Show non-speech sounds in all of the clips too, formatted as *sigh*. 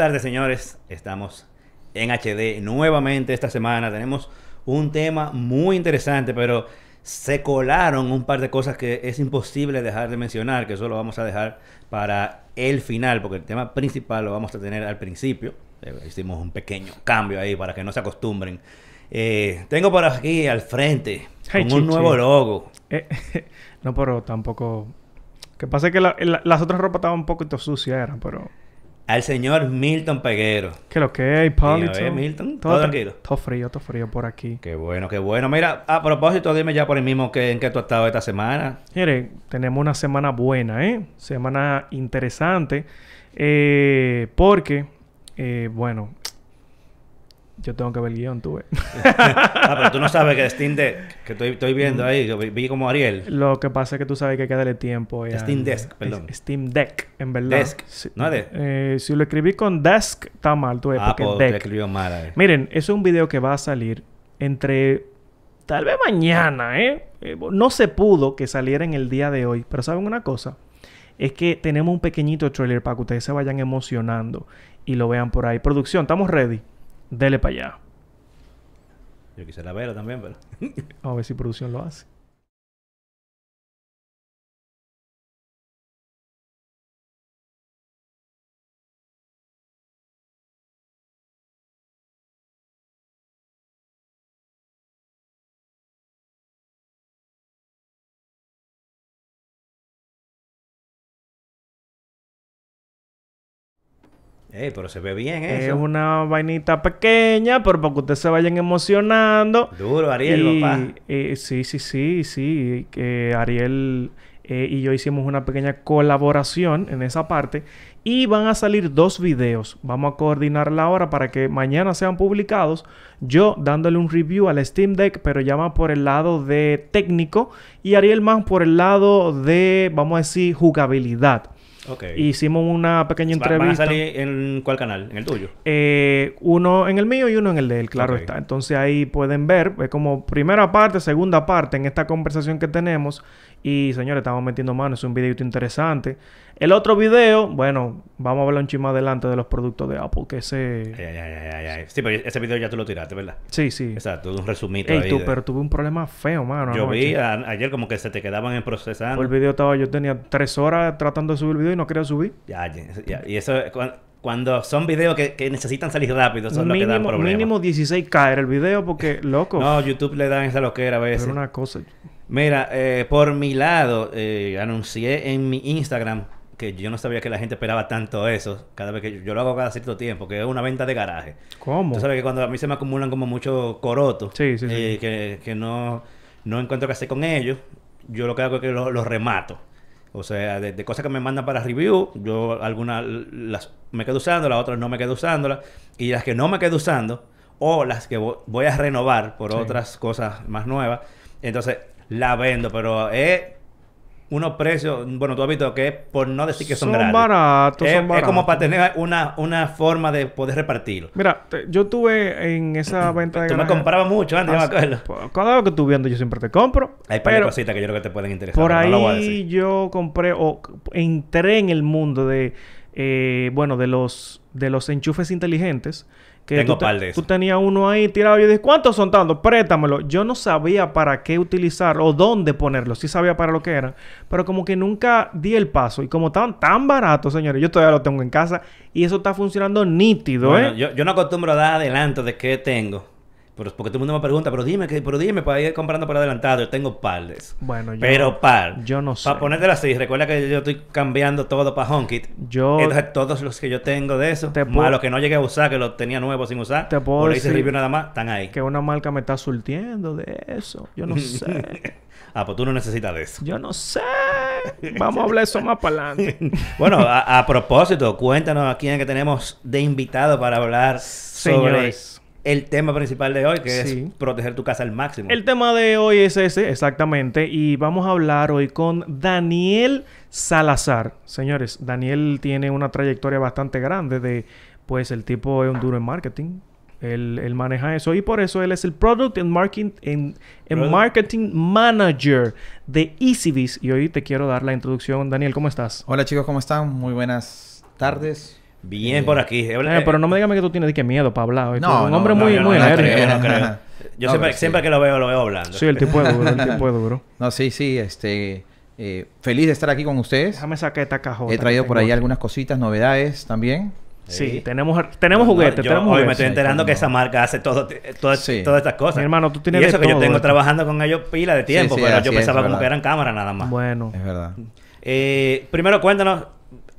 Buenas tardes, señores. Estamos en HD nuevamente esta semana. Tenemos un tema muy interesante, pero se colaron un par de cosas que es imposible dejar de mencionar, que eso lo vamos a dejar para el final, porque el tema principal lo vamos a tener al principio. Eh, hicimos un pequeño cambio ahí para que no se acostumbren. Eh, tengo por aquí al frente Hey, con un nuevo logo. Eh, *laughs* no, pero tampoco... Que pasa es que la- la- las otras ropas estaban un poquito sucias, eran, pero... Al señor Milton Peguero. ¿Qué lo que hay? Dígame, Milton, ¿todo tra- tranquilo? Todo frío, todo frío por aquí. Qué bueno, qué bueno. Mira, a propósito, dime ya por el mismo que, en qué tú has estado esta semana. Mire, tenemos una semana buena, ¿eh? Semana interesante. eh, porque, eh, bueno, yo tengo que ver el guion, tú ves. *laughs* ah, pero tú no sabes que Steam Deck, que estoy, estoy viendo ahí, que vi- como Ariel. Lo que pasa es que tú sabes que hay que darle tiempo. Steam Desk, perdón. Steam Deck, en verdad. Desk, Sí. ¿no es de- Eh, si lo escribí con Desk, está mal, tú ves, Ah, porque pues Deck. escribió mal ahí. Miren, eso es un video que va a salir entre... Tal vez mañana, ¿eh? Eh, No se pudo que saliera en el día de hoy. Pero ¿saben una cosa? Es que tenemos un pequeñito trailer para que ustedes se vayan emocionando y lo vean por ahí. Producción, ¿estamos ready? Dele para allá. Yo quisiera verlo también, pero... Vamos a ver si producción lo hace. Ey, pero se ve bien Es una vainita pequeña, pero para que ustedes se vayan emocionando. Duro, Ariel, Y, papá. eh, sí, sí, sí, sí. Que Ariel eh, y yo hicimos una pequeña colaboración en esa parte. Y van a salir dos videos. Vamos a coordinar la hora para que mañana sean publicados. Yo dándole un review al Steam Deck, pero ya más por el lado de técnico. Y Ariel más por el lado de, vamos a decir, jugabilidad. Ok. Hicimos una pequeña Va- ¿Van a entrevista. salir en cuál canal? ¿En el tuyo? Eh, uno en el mío y uno en el de él, claro está. Entonces ahí pueden ver, es como primera parte, segunda parte en esta conversación que tenemos. Y señores, estamos metiendo mano, es un videito interesante. El otro video, bueno, vamos a hablar un chisme adelante de los productos de Apple, que ese... Ay, ay, ay, ay, ay. Sí, pero ese video ya tú lo tiraste, ¿verdad? Sí, sí. Exacto, un resumito Ey, ahí. tú, de- pero tuve un problema feo, mano. Yo vi a- ayer como que se te quedaban en procesando. El video estaba, yo tenía tres horas tratando de subir el video y no quería subir. Ya, ya. Y eso, cu- cuando son videos que, que necesitan salir rápido, son los que dan mínimo, problemas. mínimo 16K era el video porque, loco, No, YouTube le dan esa loquera a veces. era una cosa... Mira, eh, por mi lado, eh, anuncié en mi Instagram que yo no sabía que la gente esperaba tanto eso. Cada vez que yo, yo lo hago cada cierto tiempo, que es una venta de garaje. ¿Cómo? Tú sabes que cuando a mí se me acumulan como muchos corotos, Sí, sí, sí. eh, que, que no, no encuentro qué hacer con ellos, yo lo que hago es que los remato. O sea, de, de cosas que me mandan para review, yo algunas las me quedo usando, las otras no me quedo usándolas. Y las que no me quedo usando, o las que vo- voy a renovar por otras cosas más nuevas, entonces la vendo, pero es unos precios, bueno, tú has visto que es por no decir que son, Son baratos, es, son es como baratos. para tener una, una forma de poder repartirlo. Mira, te- yo tuve en esa *clears throat* venta de Tú me comprabas mucho antes, yo me acuerdo. Cada vez que tú viendo, yo siempre te compro. Hay pero cositas que yo creo que te pueden interesar. por ahí no lo voy a decir. yo compré o entré en el mundo de, eh, bueno, de los de los enchufes inteligentes. Que Tengo tú, par de tú tenías uno ahí tirado. Yo dije, ¿cuántos son tantos? Préstamelo. Yo no sabía para qué utilizar o dónde ponerlo. Sí sabía para lo que eran. Pero como que nunca di el paso. Y como estaban tan baratos, señores, yo todavía lo tengo en casa. Y eso está funcionando nítido, Bueno, ¿eh? yo, yo no acostumbro a dar adelanto de qué tengo. Pero, porque todo el mundo me pregunta, pero dime, que, pero dime, para ir comprando por adelantado. Yo tengo par de eso. Bueno, yo, Pero par. yo no sé. Para ponértelo así, recuerda que yo estoy cambiando todo para HomeKit. Yo Entonces, todos los que yo tengo de eso, Te más los que no llegué a usar, que los tenía nuevos sin usar, Te puedo le hice decir review nada más, están ahí. que una marca me está surtiendo de eso. Yo no sé. *laughs* ah, pues tú no necesitas de eso. Yo no sé. Vamos a hablar eso más para adelante. *laughs* bueno, a, a propósito, cuéntanos a quién es que tenemos de invitado para hablar sobre Señores. El tema principal de hoy, que Sí. es proteger tu casa al máximo. El tema de hoy es ese, exactamente. Y vamos a hablar hoy con Daniel Salazar. Señores, Daniel tiene una trayectoria bastante grande de, pues el tipo es un duro en marketing. Él, él maneja eso y por eso él es el Product and Marketing, en, marketing Manager de EasyBiz. Y hoy te quiero dar la introducción. Daniel, ¿cómo estás? Hola chicos, ¿cómo están? Muy buenas tardes. Bien por aquí. Eh, pero no me digas que tú tienes que miedo para hablar. No, un no, hombre no, muy, yo muy no, no enérgico. creo, no creo. Yo No, siempre, pero sí. siempre que lo veo, lo veo hablando. Sí, el tipo es duro, el *laughs* tipo es duro. No, sí, sí, este... eh, feliz de estar aquí con ustedes. Déjame sacar esta cajota. He traído por ahí aquí. algunas cositas, novedades también. Sí, tenemos, tenemos No, juguetes, yo tenemos hoy me estoy enterando Sí, que esa no. marca hace todo, todas, Sí. todas estas cosas. Mi hermano, tú tienes y de eso que yo todo tengo esto. trabajando con ellos pila de tiempo, sí, pero yo es, pensaba como verdad. que eran cámaras nada más. Bueno. Es verdad. Eh, primero cuéntanos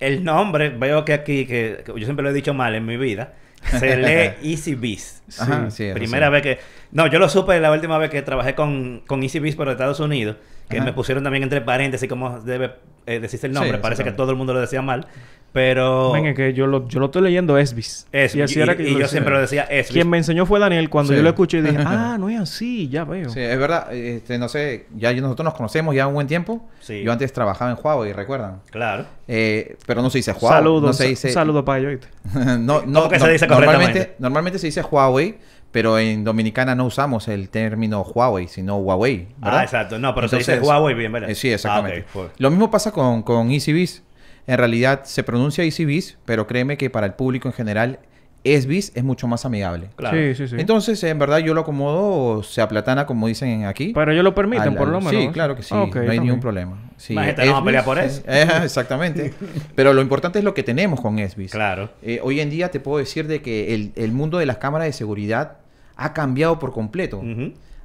el nombre. Veo que aquí, que, que yo siempre lo he dicho mal en mi vida, se *laughs* lee Easy Beast. Ajá, sí, Primera sí. vez que... No, yo lo supe la última vez que trabajé con, con Easy Beast por Estados Unidos, que Ajá. me pusieron también entre paréntesis cómo debe eh, decirse el Sí, nombre. Parece que todo el mundo lo decía mal, pero... Venga, que yo lo, yo lo estoy leyendo Esbis. Es- y así y- era que yo, siempre lo decía Esbis. Quien me enseñó fue Daniel cuando Sí. yo lo escuché y dije, *laughs* ah, no es así, ya veo. Sí, es verdad. Este, no sé, ya nosotros nos conocemos ya un buen tiempo. Sí. Yo antes trabajaba en Huawei, ¿recuerdan? Claro. Eh, pero no se dice Huawei. Saludos, No se dice... un saludo para ellos. *laughs* no, ¿Cómo no, que no, se dice normalmente, correctamente? normalmente se dice Huawei, pero en Dominicana no usamos el término Huawei, sino Huawei. ¿verdad? Ah, exacto. No, pero se dice Huawei bien, ¿verdad? eh, sí, exactamente. Ah, pues. Lo mismo pasa con, con EasyBiz. En realidad se pronuncia EasyBiz, pero créeme que para el público en general, ESBiz es mucho más amigable. Claro. Sí, sí, sí. Entonces, en verdad, yo lo acomodo, se aplatana, como dicen aquí. Pero ellos lo permiten, al- por lo menos. Sí, claro que sí. Ah, no hay ningún problema. Sí, Más gente no va a Esbis, pelear por eso. *laughs* eh, exactamente. Pero lo importante es lo que tenemos con ESBiz. Claro. Eh, hoy en día te puedo decir de que el, el mundo de las cámaras de seguridad ha cambiado por completo.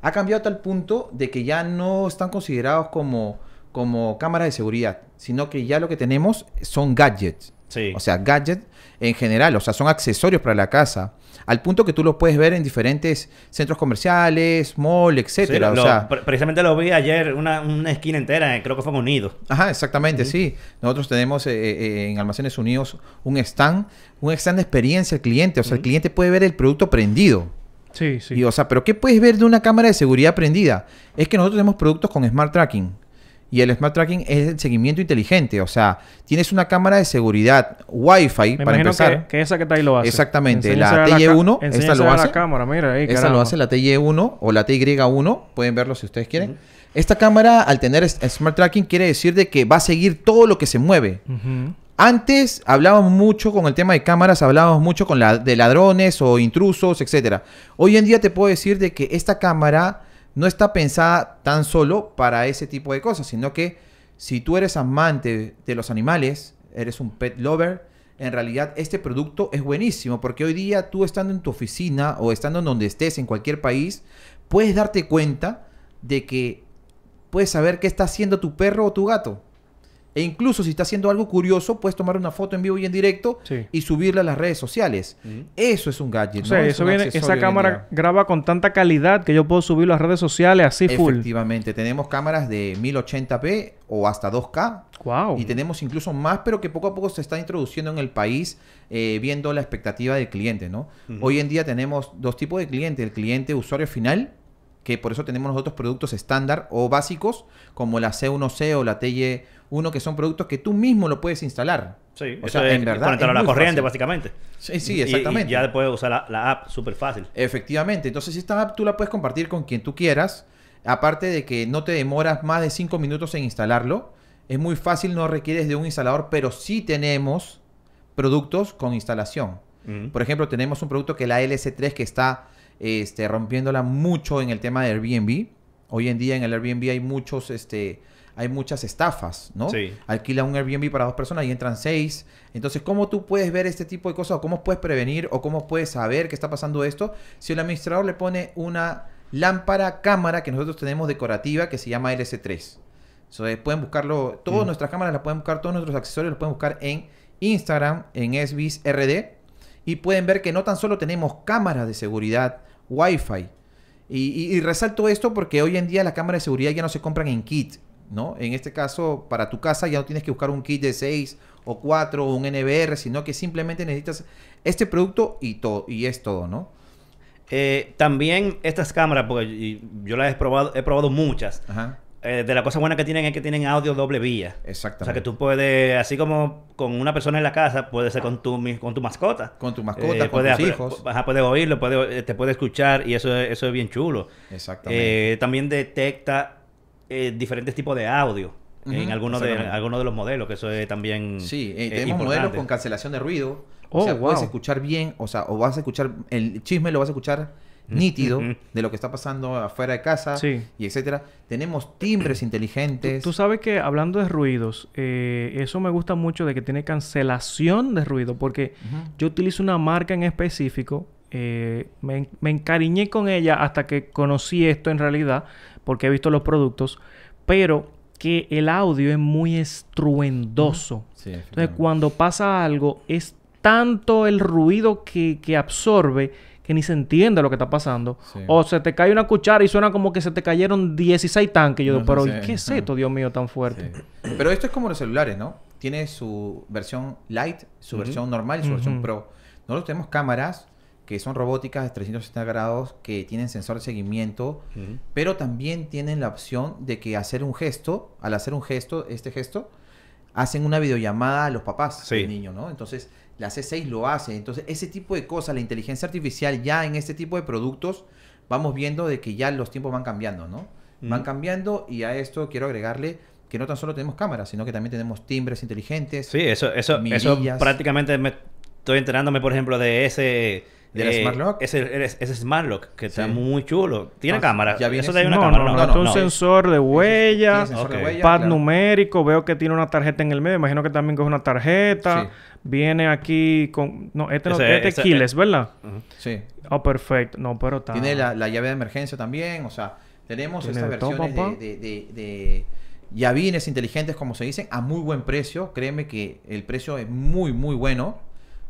Ha cambiado a tal punto de que ya no están considerados como, como cámaras de seguridad, sino que ya lo que tenemos son gadgets. Sí. O sea, gadgets en general, o sea, son accesorios para la casa. Al punto que tú los puedes ver en diferentes centros comerciales, mall, Sí, etcétera. lo- o sea, pre- precisamente lo vi ayer, una, una esquina entera, eh, creo que fue en Unido. Ajá, exactamente, sí. Nosotros tenemos eh, eh, en Almacenes Unidos un stand, un stand de experiencia al cliente. O sea, el cliente puede ver el producto prendido. Sí, sí. Y, o sea, pero ¿qué puedes ver de una cámara de seguridad prendida? Es que nosotros tenemos productos con Smart Tracking. Y el Smart Tracking es el seguimiento inteligente. O sea, tienes una cámara de seguridad Wi-Fi Me para empezar. que, que esa que está ahí lo hace. Exactamente, la a ca- TY1, esta lo a la hace. cámara, mira ahí, Esta lo hace la TY1 o la TY1. Pueden verlo si ustedes quieren. Esta cámara, al tener Smart Tracking, quiere decir de que va a seguir todo lo que se mueve. Antes hablábamos mucho con el tema de cámaras, hablábamos mucho con la, de ladrones o intrusos, etcétera. Hoy en día te puedo decir de que esta cámara no está pensada tan solo para ese tipo de cosas, sino que si tú eres amante de los animales, eres un pet lover, en realidad este producto es buenísimo porque hoy día tú estando en tu oficina o estando en donde estés en cualquier país, puedes darte cuenta de que puedes saber qué está haciendo tu perro o tu gato. E incluso si está haciendo algo curioso, puedes tomar una foto en vivo y en directo Sí. y subirla a las redes sociales. Ujú. Eso es un gadget. O sea, ¿no? Es eso viene, esa cámara graba con tanta calidad que yo puedo subirlo a las redes sociales así full. Efectivamente, tenemos cámaras de 1080p o hasta 2K. Wow. Y tenemos incluso más, pero que poco a poco se está introduciendo en el país, eh, viendo la expectativa del cliente, ¿no? Hoy en día tenemos dos tipos de cliente. El cliente usuario final, que por eso tenemos nosotros productos estándar o básicos, como la C1C o la TY1, que son productos que tú mismo lo puedes instalar. Sí, O sea, es en verdad conectarlo es a la corriente, fácil. básicamente. Sí, sí, exactamente. Y, ya después usar la, la app súper fácil. Efectivamente. Entonces, esta app tú la puedes compartir con quien tú quieras. Aparte de que no te demoras más de 5 minutos en instalarlo. Es muy fácil, no requieres de un instalador, pero sí tenemos productos con instalación. Por ejemplo, tenemos un producto que es la LS3 que está este, rompiéndola mucho en el tema de Airbnb. Hoy en día en el Airbnb hay muchos, este, hay muchas estafas, ¿no? Sí. Alquila un Airbnb para dos personas y entran seis. Entonces, ¿cómo tú puedes ver este tipo de cosas? ¿O cómo puedes prevenir? ¿O cómo puedes saber que está pasando esto? Si el administrador le pone una lámpara cámara que nosotros tenemos decorativa que se llama LS3. Entonces, pueden buscarlo, todas Mm. nuestras cámaras las pueden buscar, todos nuestros accesorios los pueden buscar en Instagram, en SBISRD. Y pueden ver que no tan solo tenemos cámaras de seguridad Wi-Fi. Y, y- y resalto esto porque hoy en día las cámaras de seguridad ya no se compran en kit, ¿no? En este caso, para tu casa ya no tienes que buscar un kit de 6 o 4 o un NBR, sino que simplemente necesitas este producto y, todo y es todo, ¿no? Eh, también estas cámaras, porque yo las he probado, he probado muchas. Ajá, Eh, de la cosa buena que tienen es que tienen audio doble vía. O exactamente. sea que tú puedes, así como con una persona en la casa, puede ser con tu, con tu mascota. Con tu mascota, con puedes, tus hijos. Ajá, puedes oírlo, te puede escuchar y eso, es- eso es bien chulo. Exactamente. Eh, también detecta eh, diferentes tipos de audio. en algunos de, algunos de los modelos, que eso es también Sí, eh, eh, tenemos modelos importante. con cancelación de ruido. Oh, o sea, puedes wow. escuchar bien, o sea, o vas a escuchar, el chisme lo vas a escuchar *laughs* nítido de lo que está pasando afuera de casa Sí. y etcétera. Tenemos timbres inteligentes. Tú sabes que hablando de ruidos, eh, eso me gusta mucho de que tiene cancelación de ruido, porque yo utilizo una marca en específico. eh, me encariñé con ella hasta que conocí esto en realidad, porque he visto los productos, pero que el audio es muy estruendoso. Sí, Entonces, cuando pasa algo, es tanto el ruido que, que absorbe que ni se entiende lo que está pasando. Sí. O se te cae una cuchara y suena como que se te cayeron 16 tanques. Yo digo, pero. ¿y ¿qué es esto, Dios mío, tan fuerte? Sí. Pero esto es como los celulares, ¿no? Tiene su versión light, su versión normal y su versión pro. Nosotros tenemos cámaras que son robóticas de 360 grados, que tienen sensor de seguimiento, pero también tienen la opción de que hacer un gesto, al hacer un gesto, este gesto, hacen una videollamada a los papás Sí. del niño, ¿no? Entonces, la C6 lo hace. Entonces, ese tipo de cosas, la inteligencia artificial ya en este tipo de productos, vamos viendo de que ya los tiempos van cambiando, ¿no? Van cambiando y a esto quiero agregarle que no tan solo tenemos cámaras, sino que también tenemos timbres inteligentes. Sí, eso, eso, eso prácticamente me estoy enterándome, por ejemplo, de ese... ¿Del eh, Smart Lock? Ese, ese, ese Smart Lock, que está Sí. muy chulo. ¿Tiene Ah, cámara? ya viene Eso una no, cámara, no, no, no, no, esto es no. un sensor de huella, Tiene sensor de ok. huella, pad claro. numérico, veo que tiene una tarjeta en el medio, imagino que también coge una tarjeta. Sí. Viene aquí con... No, este no Ese- este ese- es keyless, ¿verdad? Sí. Ah, perfecto. No, pero está... Tiene la, la llave de emergencia también, o sea, tenemos estas de todo, versiones de, de, de- de llavines inteligentes, como se dicen, a muy buen precio. Créeme que el precio es muy, muy bueno.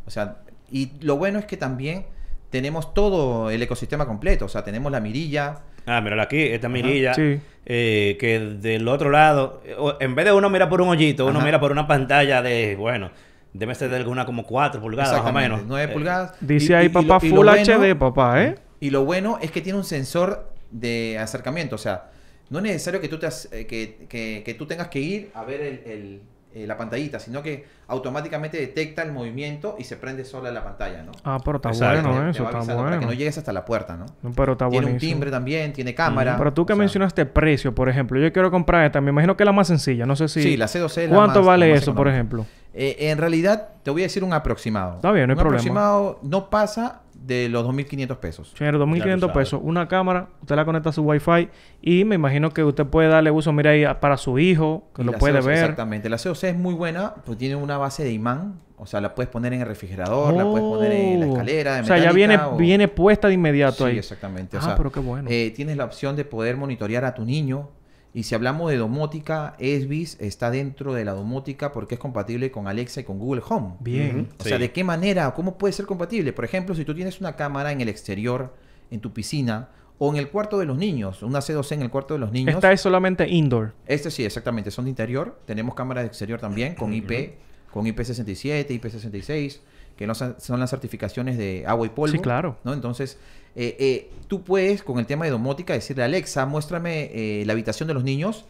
O sea, y lo bueno es que también tenemos todo el ecosistema completo. O sea, tenemos la mirilla. Ah, míralo aquí, esta mirilla. Sí. eh, que del otro lado, eh, en vez de uno mira por un hoyito, uno Ajá. mira por una pantalla de, bueno, debe ser de alguna como 4 pulgadas más o menos. 9 Eh, pulgadas. Dice Y- ahí, papá, y lo Full bueno- HD, papá, ¿eh? Y lo bueno es que tiene un sensor de acercamiento. O sea, no es necesario que tú, te eh, que, que- que tú tengas que ir a ver el- el- eh, la pantallita, sino que automáticamente detecta el movimiento y se prende sola la pantalla, ¿no? Ah, pero está bueno Te- eso, está bueno. Para que no llegues hasta la puerta, ¿no? No, Pero está tiene un timbre también, tiene cámara. Pero tú que o sea, mencionaste precio, por ejemplo, yo quiero comprar esta, me imagino que es la más sencilla, no sé si... Sí, la C2C es la ¿Cuánto más- vale la más eso, por ejemplo? Eh, en realidad, te voy a decir un aproximado. Está bien, no hay un problema. aproximado no pasa de los 2.500 pesos. Señor, 2.500 Ya tú pesos, una cámara, usted la conecta a su Wi-Fi y me imagino que usted puede darle uso, mira ahí, para su hijo, que Y lo puede CO2 ver. Exactamente. La CO6 es muy buena, pues tiene una base de imán. O sea, la puedes poner en el refrigerador, la puedes poner en la Oh. escalera. de O sea, ya viene, o- viene puesta de inmediato Sí, ahí. exactamente. O Ah, sea, pero qué bueno. eh, tienes la opción de poder monitorear a tu niño. Y si hablamos de domótica, Esvis está dentro de la domótica porque es compatible con Alexa y con Google Home. Bien. O sea. ¿de qué manera? ¿Cómo puede ser compatible? Por ejemplo, si tú tienes una cámara en el exterior, en tu piscina, o en el cuarto de los niños, una C2C en el cuarto de los niños. Esta es solamente indoor. Este sí, exactamente, son de interior. Tenemos cámaras de exterior también, con IP, con IP67, IP66, que no son son las certificaciones de agua y polvo. Sí, claro. ¿no? Entonces, eh, eh, tú puedes, con el tema de domótica, decirle a Alexa, muéstrame eh, la habitación de los niños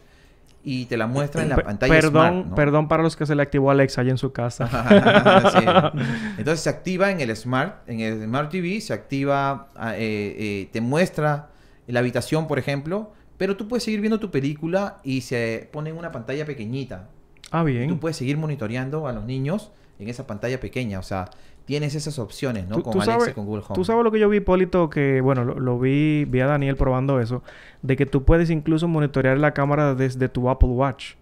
y te la muestra en la pantalla perdón, Smart, ¿no? perdón para los que se le activó Alexa allá en su casa. *laughs* Sí. *laughs* Entonces se activa en el Smart, en el Smart TV, se activa, ah, te muestra la habitación, por ejemplo, pero tú puedes seguir viendo tu película y se pone en una pantalla pequeñita. ah, bien. Tú puedes seguir monitoreando a los niños en esa pantalla pequeña. O sea, tienes esas opciones, ¿no? Tú- con tú Alexa sabes- y con Google Home. Tú sabes lo que yo vi, Polito, que bueno, lo, lo vi, vi a Daniel probando eso, de que tú puedes incluso monitorear la cámara desde tu Apple Watch.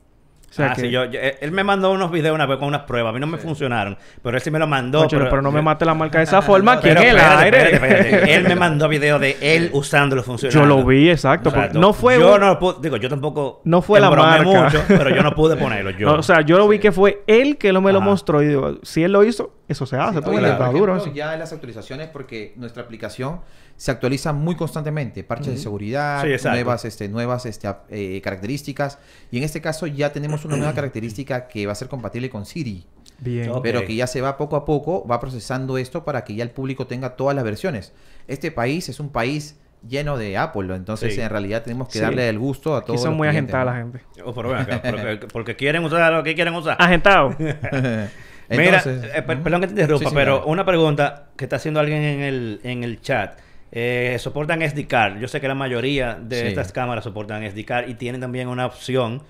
O sea ah, que, sí, yo, yo- él me mandó unos videos una vez con unas pruebas. A mí no me funcionaron. Pero él sí me lo mandó. Cónchale, pero, no me mate la marca de esa *laughs* forma No, en Pero el espérate, aire. espérate, espérate. *laughs* Él me mandó videos de él usándolo funcionando. Yo lo vi, exacto. no fue Yo un- no pude... Digo, yo tampoco... No fue la marca. mucho, pero yo no pude *laughs* ponerlo yo. No, o sea, yo lo vi que fue él que lo me lo Ajá. mostró y digo, si él lo hizo, eso se hace. Sí, claro. está por duro ejemplo, ya en las actualizaciones, porque nuestra aplicación se actualiza muy constantemente. Parches de seguridad, Sí, nuevas, este, nuevas este, eh, características. Y en este caso ya tenemos una nueva *clears throat* característica que va a ser compatible con Siri. Bien. Ok. Pero que ya se va poco a poco, va procesando esto para que ya el público tenga todas las versiones. Este país es un país lleno de Apple, entonces Sí. en realidad tenemos que Sí. darle el gusto a Aquí todos. son los muy agentadas la gente. Oh, pero ven acá, porque, porque quieren usar lo que quieren usar. Agentado. *laughs* Mira, eh, perdón que te interrumpa, Sí, pero una pregunta que está haciendo alguien en el, en el chat. Eh, soportan SD card. Yo sé que la mayoría de Sí. estas cámaras soportan SD card y tienen también una opción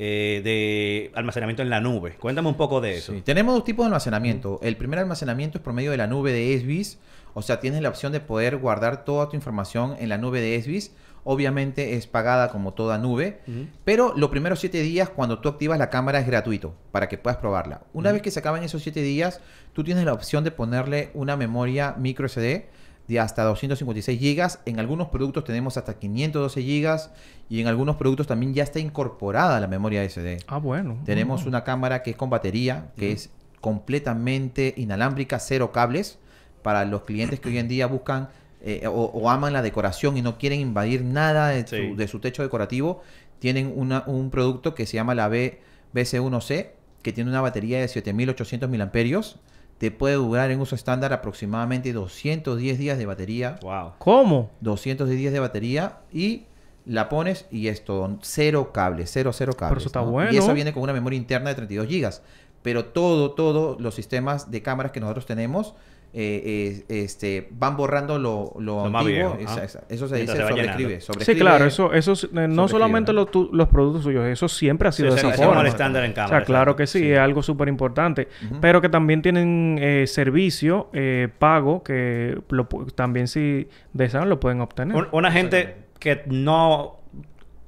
eh, de almacenamiento en la nube. Cuéntame un poco de eso. Sí, Tenemos dos tipos de almacenamiento. El primer almacenamiento es por medio de la nube de Esbis. O sea, tienes la opción de poder guardar toda tu información en la nube de Esbis. Obviamente es pagada como toda nube. Pero los primeros 7 días, cuando tú activas la cámara, es gratuito para que puedas probarla. Una vez que se acaban esos 7 días, tú tienes la opción de ponerle una memoria micro SD de hasta 256 GB. En algunos productos tenemos hasta 512 GB. Y en algunos productos también ya está incorporada la memoria SD. Ah, bueno. Tenemos Ah. una cámara que es con batería, que es completamente inalámbrica, cero cables, para los clientes que hoy en día buscan eh, o, o aman la decoración y no quieren invadir nada de, Sí. su, de su techo decorativo. Tienen una- un producto que se llama la B, BC1C, que tiene una batería de 7800 miliamperios. Te puede durar en uso estándar aproximadamente 210 días de batería. Wow. ¿Cómo? 210 días de batería y la pones y es todo cero cables, cero, cero cables. eso está ¿no? bueno. Y esa viene con una memoria interna de 32 gigas. Pero todo, todos los sistemas de cámaras que nosotros tenemos eh, eh, este, van borrando lo, lo, Lo más antiguo. viejo, Esa- ah. esa- Eso se Mientras dice se sobreescribe. llenando. Sí, claro, eso, eso es- eh, no solamente ¿no? los, tu- los productos suyos, eso siempre ha sido Sí, de esa forma. el estándar en O cámara. sea, claro que sí, Sí. es algo súper importante. Pero que también tienen eh, servicio eh, pago que lo también si desean lo pueden obtener. Un- una gente que no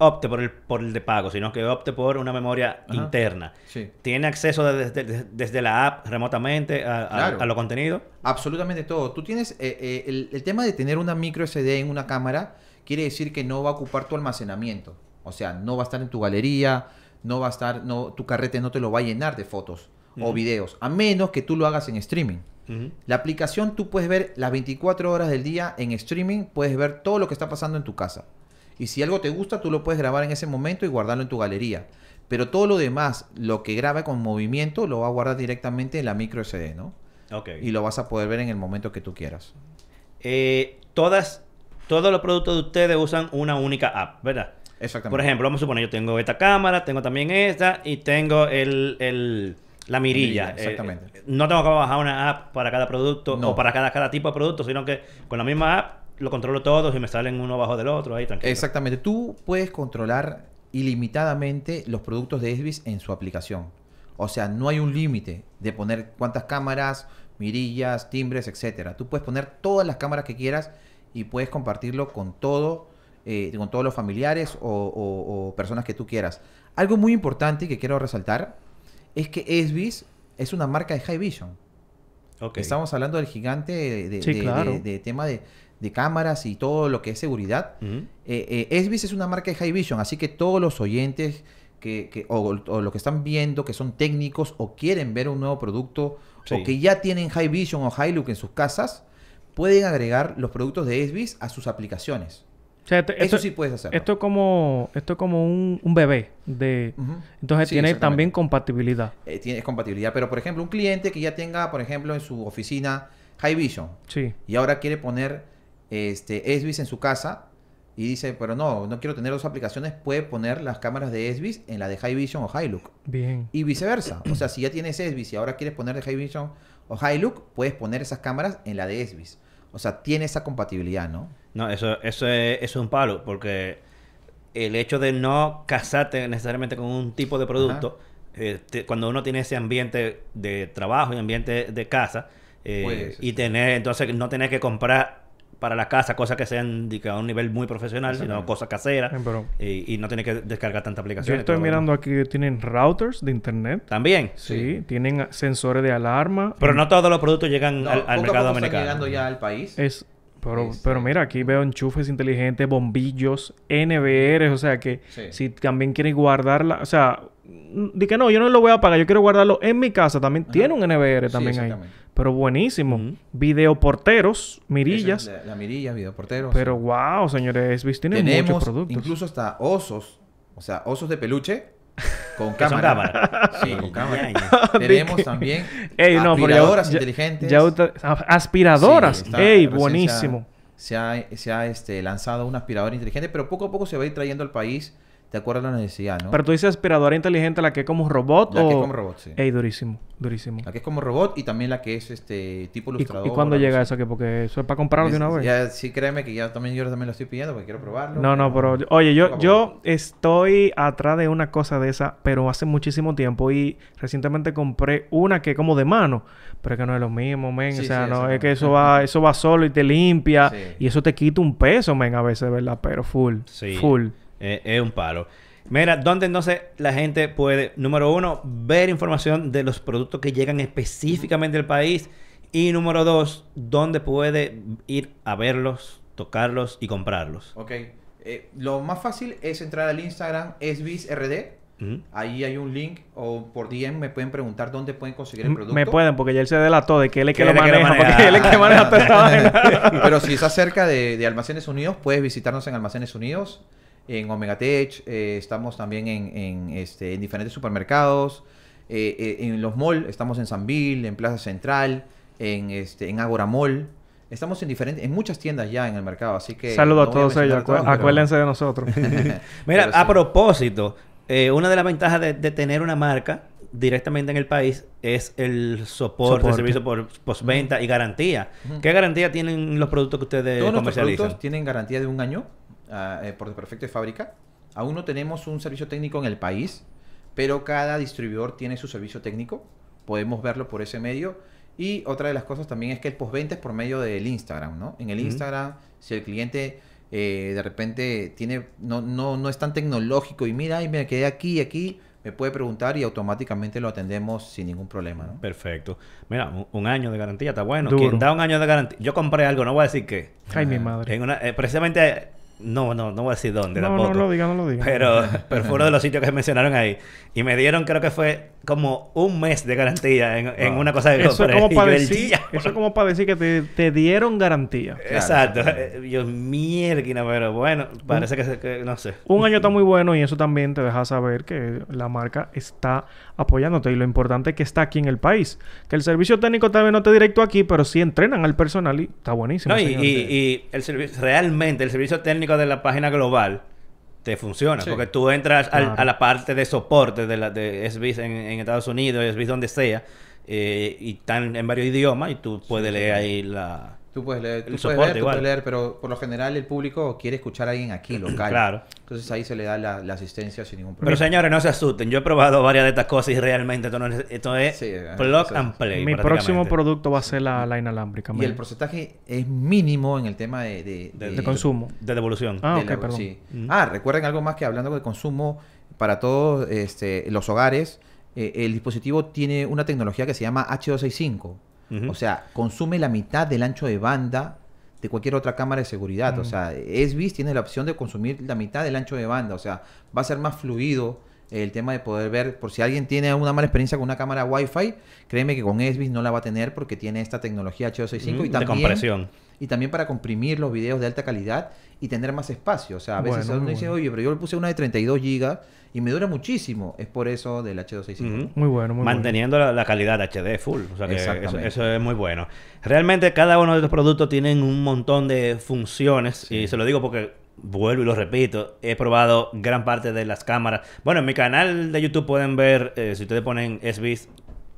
opte por el, por el de pago, sino que opte por una memoria Ajá. interna. Sí. ¿Tiene acceso desde, desde- desde la app remotamente a, a- Claro. a los contenidos? Absolutamente todo. Tú tienes eh, eh, el, el tema de tener una micro SD en una cámara quiere decir que no va a ocupar tu almacenamiento. O sea, no va a estar en tu galería, no va a estar, no, tu carrete no te lo va a llenar de fotos o videos, a menos que tú lo hagas en streaming. La aplicación tú puedes ver las 24 horas del día en streaming, puedes ver todo lo que está pasando en tu casa. Y si algo te gusta, tú lo puedes grabar en ese momento y guardarlo en tu galería. Pero todo lo demás, lo que grabe con movimiento, lo va a guardar directamente en la micro SD, ¿no? Ok. Y lo vas a poder ver en el momento que tú quieras. Eh, todas, todos los productos de ustedes usan una única app, ¿verdad? Exactamente. Por ejemplo, vamos a suponer, yo tengo esta cámara, tengo también esta y tengo el, el- la mirilla. mirilla, exactamente. Eh, no tengo que bajar una app para cada producto No. o para cada, cada tipo de producto, sino que con la misma app lo controlo todos y me salen uno bajo del otro ahí tranquilo. Exactamente. Tú puedes controlar ilimitadamente los productos de Esbis en su aplicación. O sea, no hay un límite de poner cuántas cámaras, mirillas, timbres, etcétera. Tú puedes poner todas las cámaras que quieras y puedes compartirlo con todo, eh, con todos los familiares o, o- o personas que tú quieras. Algo muy importante que quiero resaltar es que Esbis es una marca de High Vision. Estamos hablando del gigante de, de- Sí, de- claro. de- de tema de, de cámaras y todo lo que es seguridad. Eh, eh, Esbis es una marca de High Vision, así que todos los oyentes que, que- o, o lo que están viendo, que son técnicos o quieren ver un nuevo producto Sí. o que ya tienen High Vision o High Look en sus casas, pueden agregar los productos de Esbis a sus aplicaciones. O sea, Eso sí puedes hacerlo. esto es como esto es como un, un bebé de entonces Sí, tiene también compatibilidad. Eh, tiene compatibilidad, pero por ejemplo, un cliente que ya tenga, por ejemplo, en su oficina High Vision Sí. y ahora quiere poner este Esbis en su casa y dice, pero no, no quiero tener dos aplicaciones, puede poner las cámaras de Esbis en la de High Vision o High Look. Bien. Y viceversa. O sea, si ya tienes Esbis y ahora quieres poner de High Vision o High Look, puedes poner esas cámaras en la de Esbis. O sea, tiene esa compatibilidad, ¿no? No, eso, eso, es, eso es un palo, porque el hecho de no casarte necesariamente con un tipo de producto, eh, te- cuando uno tiene ese ambiente de trabajo y ambiente de casa, eh, Pues, y tener, entonces no tener que comprar para la casa cosas que sean de a un nivel muy profesional, sino cosas caseras, pero y, y no tener que descargar tanta yo aplicación. estoy mirando aquí que tienen routers de internet. También. Sí, tienen sensores de alarma. Pero no todos los productos llegan No, al, al mercado poco están dominicano. llegando ya al país. Es pero, Este- pero mira, aquí veo enchufes inteligentes, bombillos, NVR, o sea que Sí. si también quieres guardarla, o sea, di que no, yo no lo voy a pagar, yo quiero guardarlo en mi casa, también Ajá. tiene un NVR Sí, también ahí. Pero buenísimo. Videoporteros, mirillas. Es La, la mirilla, videoporteros. Pero wow, señores, Esbis tiene Tenemos muchos productos. incluso hasta osos. O sea, osos de peluche con *laughs* cámara. Sí, con cámara. *laughs* Tenemos también Ey, no, aspiradoras ya- inteligentes. ya aspiradoras. Sí, está- Ey, buenísimo. Se ha, se ha, este, lanzado una aspiradora inteligente, pero poco a poco se va a ir trayendo al país de acuerdo a la necesidad, ¿no? Pero tú dices aspiradora inteligente, la que es como robot la o... que es como robot, sí. Ey, durísimo, durísimo. La que es como robot y también la que es este tipo ¿Y, ilustrador. y cuándo llega eso aquí? Porque eso es para comprarlo de una vez. Ya, sí, créeme que ya también yo también lo estoy pidiendo porque quiero probarlo. No, no, pero oye, yo, yo estoy atrás de una cosa de esa, pero hace muchísimo tiempo y recientemente compré una que es como de mano, pero es que no es lo mismo, men. Sí, o sea, sí, no, es que eso va, eso va solo y te limpia Sí. y eso te quita un peso, men, a veces, ¿verdad? Pero full, full. Eh, es un palo. Mira, ¿dónde entonces la gente puede, número uno, ver información de los productos que llegan específicamente del país? Y número dos, ¿dónde puede ir a verlos, tocarlos y comprarlos? Ok. Eh, lo más fácil es entrar al Instagram SBISRD. Ujú. Ahí hay un link o por DM me pueden preguntar dónde pueden conseguir el producto. Me pueden, porque ya él se delató de que él es que lo que maneja, porque maneja. él es que maneja toda esta *laughs* vaina. Pero si estás cerca de, de Almacenes Unidos, puedes visitarnos en Almacenes Unidos, en Omega Tech, eh, estamos también en, en, este, en diferentes supermercados, eh, eh, en los malls, estamos en Sanville, en Plaza Central, en, este, en Agora Mall. Estamos en diferentes, en muchas tiendas ya en el mercado, así que... Saludos no a todos ellos. pero- Acuérdense de nosotros. *laughs* *laughs* Mira, a propósito, eh, una de las ventajas de, de tener una marca directamente en el país es el soporte, Soporte. servicio por postventa y garantía. ¿Qué garantía tienen los productos que ustedes Todos comercializan? productos tienen garantía de un año ah, eh, por perfecto de fábrica. Aún no tenemos un servicio técnico en el país, pero cada distribuidor tiene su servicio técnico. Podemos verlo por ese medio. Y otra de las cosas también es que el postventa es por medio del Instagram, ¿no? En el. Instagram, si el cliente eh, de repente tiene no, no, no es tan tecnológico y mira, ay, me quedé aquí y aquí, me puede preguntar y automáticamente lo atendemos sin ningún problema, ¿no? Perfecto. Mira, un, un año de garantía está bueno. Duro. Da un año de garantía. Yo compré algo, no voy a decir qué. Ay, mi madre. En una, eh, precisamente, no, no, no voy a decir dónde No, tampoco. no lo diga, no lo diga. Pero, *laughs* pero fue uno de los sitios que se mencionaron ahí. Y me dieron, creo que fue como un mes de garantía en, en Wow. una cosa que Eso es compré. como para decir, eso es como para decir que te, te dieron garantía. Exacto. Claro. Yo, mierda, pero bueno, parece que, que no sé. Un año está muy bueno y eso también te deja saber que la marca está apoyándote y lo importante es que está aquí en el país. Que el servicio técnico tal vez no esté directo aquí, pero sí entrenan al personal y está buenísimo. No, y, y- y el servicio, realmente el servicio técnico de la página global te funciona. Sí. Porque tú entras al- a la parte de soporte de, la, de SBIS en, en Estados Unidos, SBIS donde sea, eh, y están en varios idiomas y tú puedes leer ahí la... Tú puedes leer, tú El puedes soporte ver, tú igual. puedes leer, pero por lo general el público quiere escuchar a alguien aquí, *clears throat* local. Claro. Entonces ahí se le da la, la asistencia sin ningún Pero problema. señores, no se asusten. Yo he probado varias de estas cosas y realmente esto, no es, esto es Sí, eh, plug and play. Mi próximo producto va a ser la, la inalámbrica. y man. el porcentaje es mínimo en el tema de, de, De- de consumo. De devolución. Ah, de ok, la- perdón. sí. Mm. Ah, recuerden algo más que hablando de consumo para todos este, los hogares, eh, el dispositivo tiene una tecnología que se llama H265. O sea, consume la mitad del ancho de banda de cualquier otra cámara de seguridad. Mm. O sea, SBIS tiene la opción de consumir la mitad del ancho de banda. O sea, va a ser más fluido el tema de poder ver, por si alguien tiene una mala experiencia con una cámara Wi-Fi, créeme que con SBIS no la va a tener porque tiene esta tecnología H265 Ujú, y de también compresión. Y también para comprimir los videos de alta calidad y tener más espacio. O sea, a veces Bueno, uno dice, bueno. oye, pero yo le puse una de 32 gigas y me dura muchísimo. Es por eso del H265. Ujú. Muy bueno, muy manteniendo la, la calidad HD full. O sea que eso, es muy bueno. Realmente cada uno de estos productos tienen un montón de funciones Sí. y se lo digo porque vuelvo y lo repito, he probado gran parte de las cámaras. Bueno, en mi canal de YouTube pueden ver, eh, si ustedes ponen SBIS,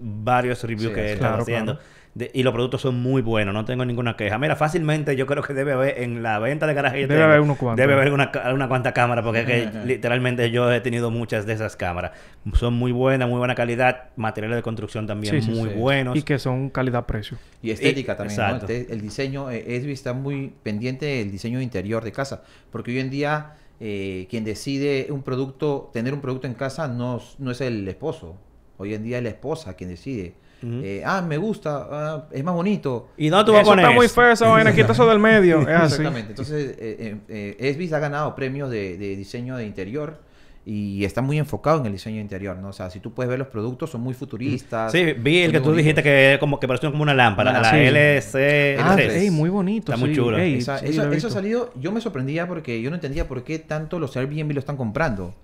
varios reviews Sí, que he sí. estado Claro, haciendo. claro. De- y los productos son muy buenos, no tengo ninguna queja. Mira, fácilmente yo creo que debe haber en la venta de garaje. Debe tengo, haber unos cuantos. Debe haber una, una cuanta cámara, porque es que *laughs* literalmente yo he tenido muchas de esas cámaras. Son muy buenas, muy buena calidad. Materiales de construcción también Sí, sí, muy sí. buenos. Y que son calidad-precio. Y estética Y- también, exacto. El, te- el diseño, eh, Esbi está muy pendiente del diseño interior de casa, porque hoy en día eh, quien decide un producto, tener un producto en casa no, no es el esposo, hoy en día es la esposa quien decide. Eh, ah, me gusta, ah, es más bonito. ¿Y dónde tú vas a poner está muy feo esa vaina, quita eso del medio. Es así. Exactamente. Entonces, eh, eh, eh, Esbis ha ganado premios de, de diseño de interior y está muy enfocado en el diseño interior, ¿no? O sea, si tú puedes ver los productos, son muy futuristas. Sí, vi el que tú dijiste que como que pareció como una lámpara, Una la lámpara. LC. Ah, L3. ey, muy bonito. Está muy sí. chulo. Ey, Esa- sí, eso, eso ha salido, yo me sorprendía porque yo no entendía por qué tanto los Airbnb lo están comprando.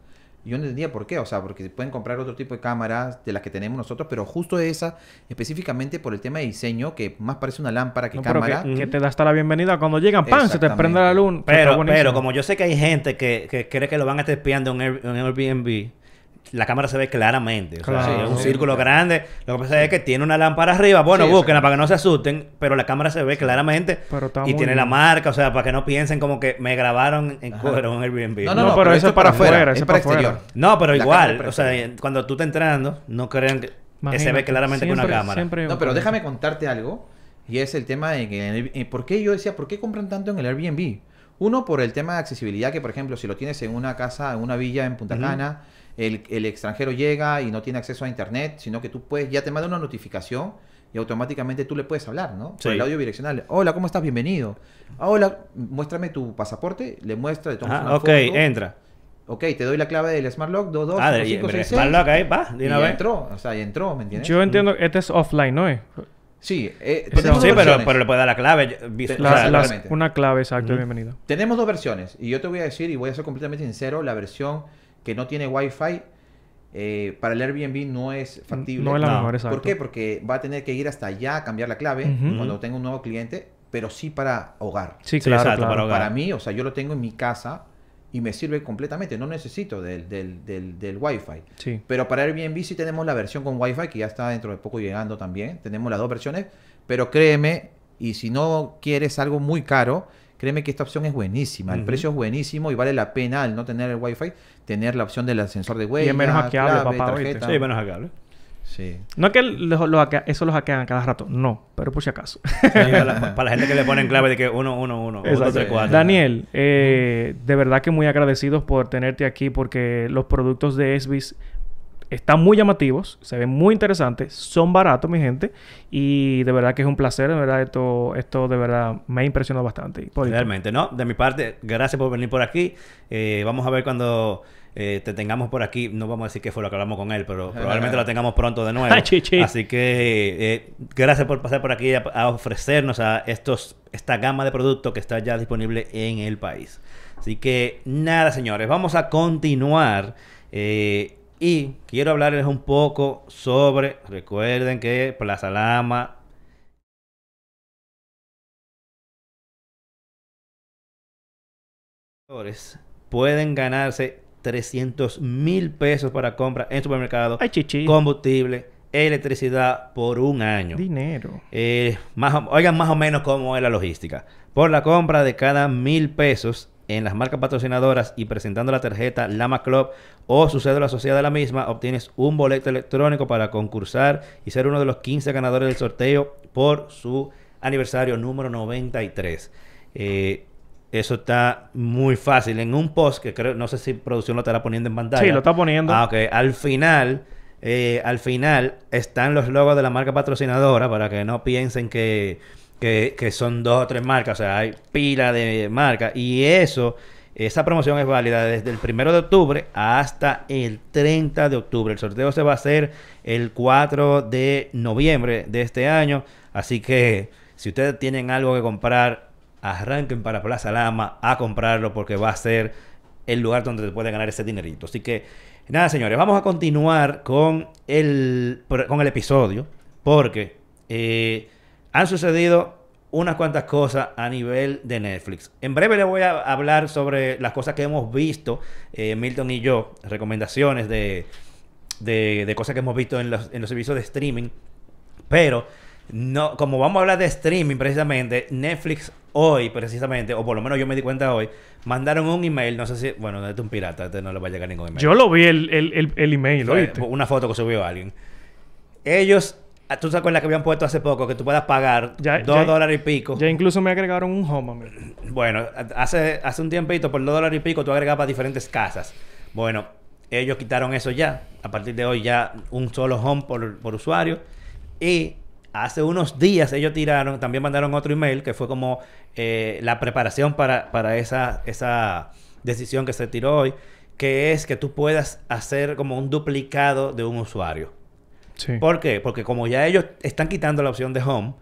Y yo no entendía por qué, o sea, porque pueden comprar otro tipo de cámaras de las que tenemos nosotros, pero justo esa, específicamente por el tema de diseño, que más parece una lámpara que No, cámara. que, que te da hasta la bienvenida. Cuando llegan, ¡pam! Se te prende la luz. Pero, pero como yo sé que hay gente que, que cree que lo van a estar espiando en Airbnb, la cámara se ve claramente. O sea, es un Sí, círculo claro. grande. Lo que pasa es que tiene una lámpara arriba. Bueno, Sí, búsquenla para que no se asusten, pero la cámara se ve claramente. Pero y tiene la marca, o sea, para que no piensen como que me grabaron en cuero en Airbnb. No, No, no, no, pero eso es para afuera, es eso es para exterior. No, pero La igual, o sea, cuando tú estás entrando, no crean que, se ve claramente con una siempre- cámara. siempre No, pero déjame contarte algo. Y es el tema de que... eh, ¿Por qué yo decía, por qué compran tanto en el Airbnb? Uno, por el tema de accesibilidad, que por ejemplo, si lo tienes en una casa, en una villa en Punta. Cana, el, el extranjero llega y no tiene acceso a internet, sino que tú puedes, ya te manda una notificación y automáticamente tú le puedes hablar, ¿no? Por el audio bidireccional. Hola, ¿cómo estás? Bienvenido. Ah, Hola, muéstrame tu pasaporte. Le muestra, le tomas una ok, foto. entra. Ok, te doy la clave del Smart Lock, 22 Ah, de, 55, de- 66, Smart Lock ahí, va, de y una vez. entró, o sea, ya entró, ¿me entiendes? Yo entiendo que este es offline, ¿no es? Sí, eh, Pero- tenemos Sí, dos pero, pero le puede dar la clave. Las- las- una clave exacta de Ujú. bienvenida. Tenemos dos versiones y yo te voy a decir y voy a ser completamente sincero, la versión que no tiene Wi-Fi eh, para el Airbnb no es factible. No es la No. mejor, exacto. ¿Por qué? Porque va a tener que ir hasta allá a cambiar la clave cuando tenga un nuevo cliente, pero sí para hogar. Sí, Sí, claro, exacto, claro. para hogar. Para mí, o sea, yo lo tengo en mi casa y me sirve completamente, no necesito del, del, del, del Wi-Fi. Sí. Pero para Airbnb sí tenemos la versión con Wi-Fi, que ya está dentro de poco llegando también. Tenemos las dos versiones, pero créeme, y si no quieres algo muy caro, créeme que esta opción es buenísima. El precio es buenísimo y vale la pena al no tener el Wi-Fi, tener la opción del ascensor de huella, es menos hackeable, clave, papá, tarjeta. Sí, menos hackeable. Sí. No es que lo, lo hackea- eso lo hackean cada rato, no, pero por si acaso. Sí, para, la, *laughs* para la gente que le ponen clave de que 1, 1, 1, 1, 2, 3, 4. Daniel, eh, de verdad que muy agradecidos por tenerte aquí porque los productos de Esbis están muy llamativos, se ven muy interesantes, son baratos, mi gente, y de verdad que es un placer, de verdad esto, esto de verdad me ha impresionado bastante. Hipólito. Realmente, ¿no? De mi parte, gracias por venir por aquí. Eh, vamos a ver cuando eh, te tengamos por aquí. No vamos a decir qué fue lo que hablamos con él, pero *laughs* probablemente lo tengamos pronto de nuevo. *laughs* Así que eh, gracias por pasar por aquí a, a ofrecernos a estos esta gama de productos que está ya disponible en el país. Así que nada, señores, vamos a continuar. eh, y quiero hablarles un poco sobre, recuerden que Plaza Lama pueden ganarse 300 mil pesos para compra en supermercado, Ay, chichi. combustible, electricidad por un año. Dinero. Eh, más o- oigan más o menos cómo es la logística. Por la compra de cada mil pesos en las marcas patrocinadoras y presentando la tarjeta Lama Club o su cédula asociada a la misma, obtienes un boleto electrónico para concursar y ser uno de los 15 ganadores del sorteo por su aniversario número 93. Eh, eso está muy fácil. En un post que creo, no sé si producción lo estará poniendo en pantalla. Sí, lo está poniendo. Ah, ok. Al final, eh, al final están los logos de la marca patrocinadora para que no piensen que, que, son dos o tres marcas. O sea, hay pila de marcas. Y eso, esa promoción es válida desde el primero de octubre hasta el 30 de octubre. El sorteo se va a hacer el 4 de noviembre de este año. Así que si ustedes tienen algo que comprar, arranquen para Plaza Lama a comprarlo porque va a ser el lugar donde se puede ganar ese dinerito. Así que, nada, señores, vamos a continuar con el, con el episodio porque eh, han sucedido unas cuantas cosas a nivel de Netflix. En breve les voy a hablar sobre las cosas que hemos visto, eh, Milton y yo, recomendaciones de, de, de cosas que hemos visto en los, en los servicios de streaming. Pero, no, como vamos a hablar de streaming precisamente, Netflix hoy precisamente, o por lo menos yo me di cuenta hoy, mandaron un email, no sé si, bueno, este es un pirata, este no le va a llegar ningún email. Yo lo vi el, el, el, el email, Fue. Una foto que subió alguien. Ellos, ¿tú te acuerdas que habían puesto hace poco que tú puedas pagar Ya- dos ya- dólares y pico? Ya incluso me agregaron un home a mí. Bueno, hace, hace un tiempito por dos dólares y pico tú agregabas diferentes casas. Bueno, ellos quitaron eso ya. A partir de hoy ya un solo home por, por usuario. Y hace unos días ellos tiraron, también mandaron otro email que fue como eh, la preparación para, para esa, esa decisión que se tiró hoy. Que es que tú puedas hacer como un duplicado de un usuario. Sí. ¿Por qué? Porque como ya ellos están quitando la opción de home,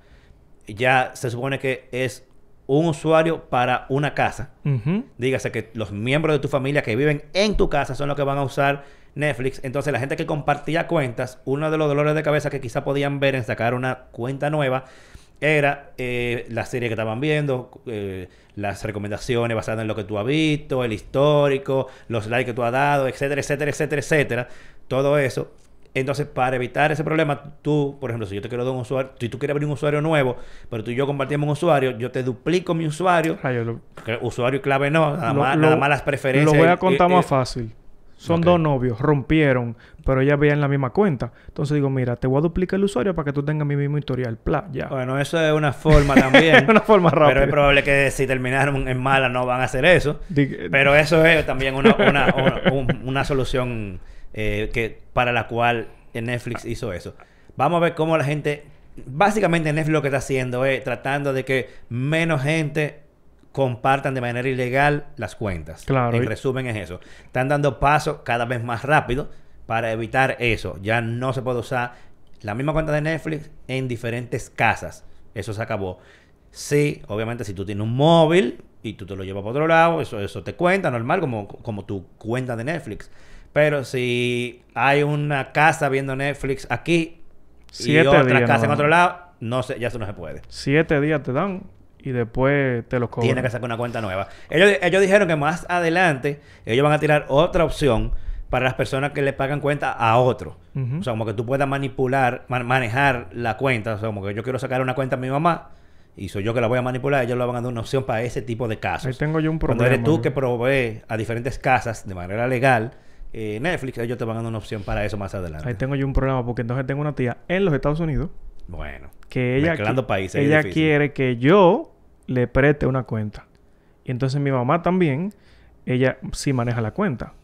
ya se supone que es un usuario para una casa. Dígase que los miembros de tu familia que viven en tu casa son los que van a usar Netflix. Entonces, la gente que compartía cuentas, uno de los dolores de cabeza que quizá podían ver en sacar una cuenta nueva era eh, la serie que estaban viendo, eh, las recomendaciones basadas en lo que tú has visto, el histórico, los likes que tú has dado, etcétera, etcétera, etcétera, etcétera. Todo eso. Entonces, para evitar ese problema, tú, por ejemplo, si yo te quiero dar un usuario, si tú quieres abrir un usuario nuevo, pero tú y yo compartimos un usuario, yo te duplico mi usuario, lo, que usuario y clave no, nada, lo- más, lo- nada más las preferencias. Lo voy a y- contar y- más y- fácil. Son dos novios, rompieron, pero ellas veían la misma cuenta. Entonces digo, mira, te voy a duplicar el usuario para que tú tengas mi mismo historial. Pla, ya. Bueno, eso es una forma también. *laughs* Es una forma rápida. Pero es probable que si terminaron en mala no van a hacer eso. Dig- Pero eso es también una, una, una, un- una solución eh, que, para la cual Netflix hizo eso. Vamos a ver cómo la gente... Básicamente Netflix lo que está haciendo es tratando de que menos gente compartan de manera ilegal las cuentas. Claro. En Y- resumen es eso. Están dando pasos cada vez más rápido para evitar eso. Ya no se puede usar la misma cuenta de Netflix en diferentes casas. Eso se acabó. Sí, obviamente si tú tienes un móvil y tú te lo llevas para otro lado, eso, eso te cuenta normal como, como tu cuenta de Netflix. Pero si hay una casa viendo Netflix aquí Siete y otra días casa en otro lado, no sé, ya eso no se puede. Siete días te dan y después te lo cobran. Tiene que sacar una cuenta nueva. Ellos, ellos dijeron que más adelante ellos van a tirar otra opción para las personas que le pagan cuenta a otro. O sea, como que tú puedas manipular, man- manejar la cuenta. O sea, como que yo quiero sacar una cuenta a mi mamá y soy yo que la voy a manipular. Ellos le van a dar una opción para ese tipo de casos. Ahí tengo yo un Cuando problema. eres tú que provee a diferentes casas de manera legal eh, Netflix, ellos te van a dar una opción para eso más adelante. Ahí tengo yo un problema porque entonces tengo una tía en los Estados Unidos Bueno. que ella, Mezclando países ella quiere que yo le preste una cuenta. Y entonces mi mamá también, ella sí maneja la cuenta.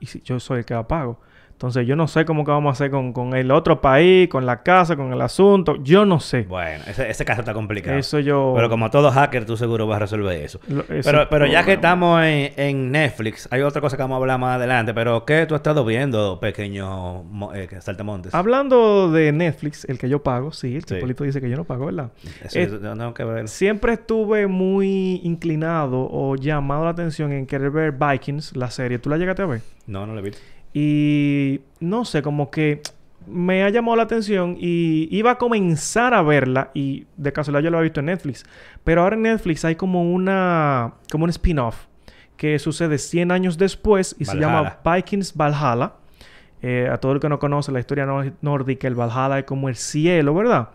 Y si yo soy el que la pago. Entonces yo no sé cómo que vamos a hacer con, con el otro país, con la casa, con el asunto. Yo no sé. Bueno, ese, ese caso está complicado. Eso yo... Pero como todo hacker, tú seguro vas a resolver eso. Lo- Pero, pero ya que estamos en, en Netflix, hay otra cosa que vamos a hablar más adelante. Pero, ¿qué tú has estado viendo, pequeño eh, Saltamontes? Hablando de Netflix, el que yo pago, sí, el que Sí. Polito dice que yo no pago, ¿verdad? Eso eh, tengo que ver. Siempre estuve muy inclinado o llamado la atención en querer ver Vikings, la serie. ¿Tú la llegaste a ver? No, no he visto. Y no sé, como que me ha llamado la atención y iba a comenzar a verla y de casualidad yo lo había visto en Netflix. Pero ahora en Netflix hay como una como un spin-off que sucede 100 años después y se llama. Vikings Valhalla. Eh, a todo el que no conoce la historia nórdica, el Valhalla es como el cielo, ¿verdad?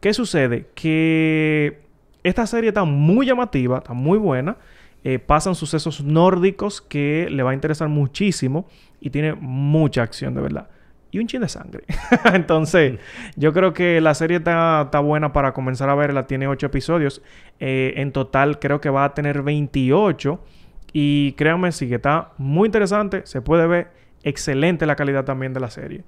¿Qué sucede? Que esta serie está muy llamativa, está muy buena. Eh, pasan sucesos nórdicos que le va a interesar muchísimo y tiene mucha acción, de verdad. Y un chin de sangre. *laughs* Entonces, yo creo que la serie está, está buena para comenzar a verla. Tiene 8 episodios. Eh, en total, creo que va a tener 28. Y créanme, sí que está muy interesante. Se puede ver excelente la calidad también de la serie.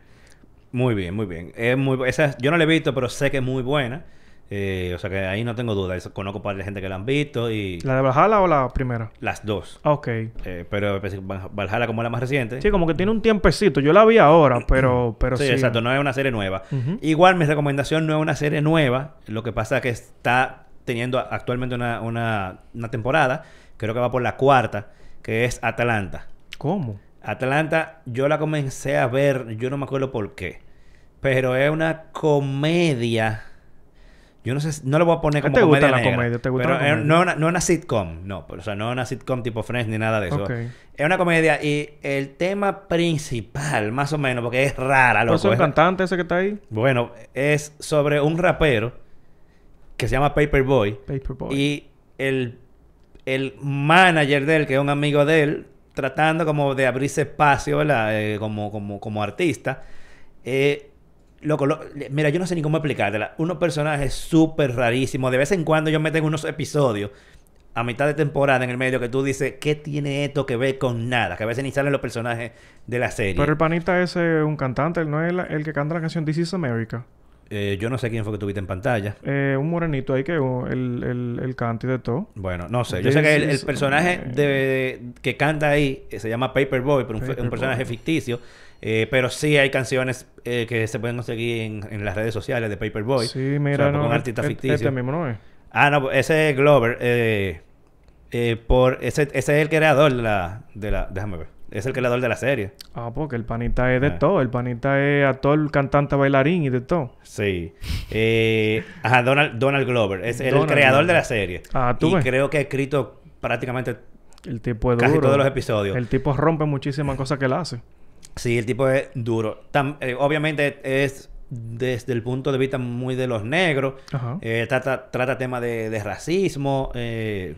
Muy bien, muy bien. Es muy, esa, yo no la he visto, pero sé que es muy buena. Eh, o sea que ahí no tengo duda. Eso- Conozco para la gente que la han visto y ¿La de Valhalla o la primera? las dos. Ah, Ok. Eh, pero pues, Val- Valhalla como la más reciente. Sí, como que tiene un tiempecito. Yo la vi ahora, pero, *clears throat* pero sí. sí, exacto. No es una serie nueva. Igual mi recomendación no es una serie nueva. Lo que pasa es que está teniendo actualmente una, una, una temporada. Creo que va por la cuarta. Que es Atalanta. ¿Cómo? Atlanta, yo la comencé a ver, yo no me acuerdo por qué. Pero es una comedia. Yo no sé, no le voy a poner ¿A ti como te gusta comedia la negra, comedia? ¿Te gusta pero la comedia? no, es una, no es una sitcom, no. pero, O sea, no es una sitcom tipo Friends ni nada de eso. Es una comedia y el tema principal, más o menos, porque es rara, ¿Pero es loco. es- cantante ese que está ahí? bueno, es sobre un rapero que se llama Paperboy. Paperboy. Y el, el manager de él, que es un amigo de él, tratando como de abrirse espacio, ¿verdad? Eh, como, como, como artista. Eh, loco, lo- mira, yo no sé ni cómo explicártela. Unos personajes súper rarísimos. De vez en cuando yo meto en unos episodios a mitad de temporada en el medio que tú dices, ¿qué tiene esto que ver con nada? Que a veces ni salen los personajes de la serie. Pero el panita es un cantante, él no es el que canta la canción This is America. Eh, yo no sé quién fue que tuviste en pantalla. Eh, un morenito ahí que uh, el, el, el canta y de todo. Bueno, no sé. Yo sé que el, personaje de, que canta ahí eh, se llama Paperboy, pero un, un personaje ficticio. Eh, pero sí hay canciones eh, que se pueden conseguir en, en las redes sociales de Paperboy. Sí, mira, O sea, no. un artista e- ficticio. Este mismo no es. Ah, no, ese es Glover. Eh, eh, por, ese, ese es el creador de la, de la... Déjame ver. Es el creador de la serie. Ah, porque el panita es de Ah. todo. El panita es actor, cantante, bailarín y de todo. Sí. Eh, ajá, Donald, Donald Glover. Es el Donald creador Glover. de la serie. Ah, ¿tú y ves? creo que ha escrito prácticamente El tipo es duro. casi todos los episodios. El tipo rompe muchísimas cosas que él hace. Sí, el tipo es duro. Tam- eh, obviamente es desde el punto de vista muy de los negros. Eh, trata, trata temas de, de racismo. eh,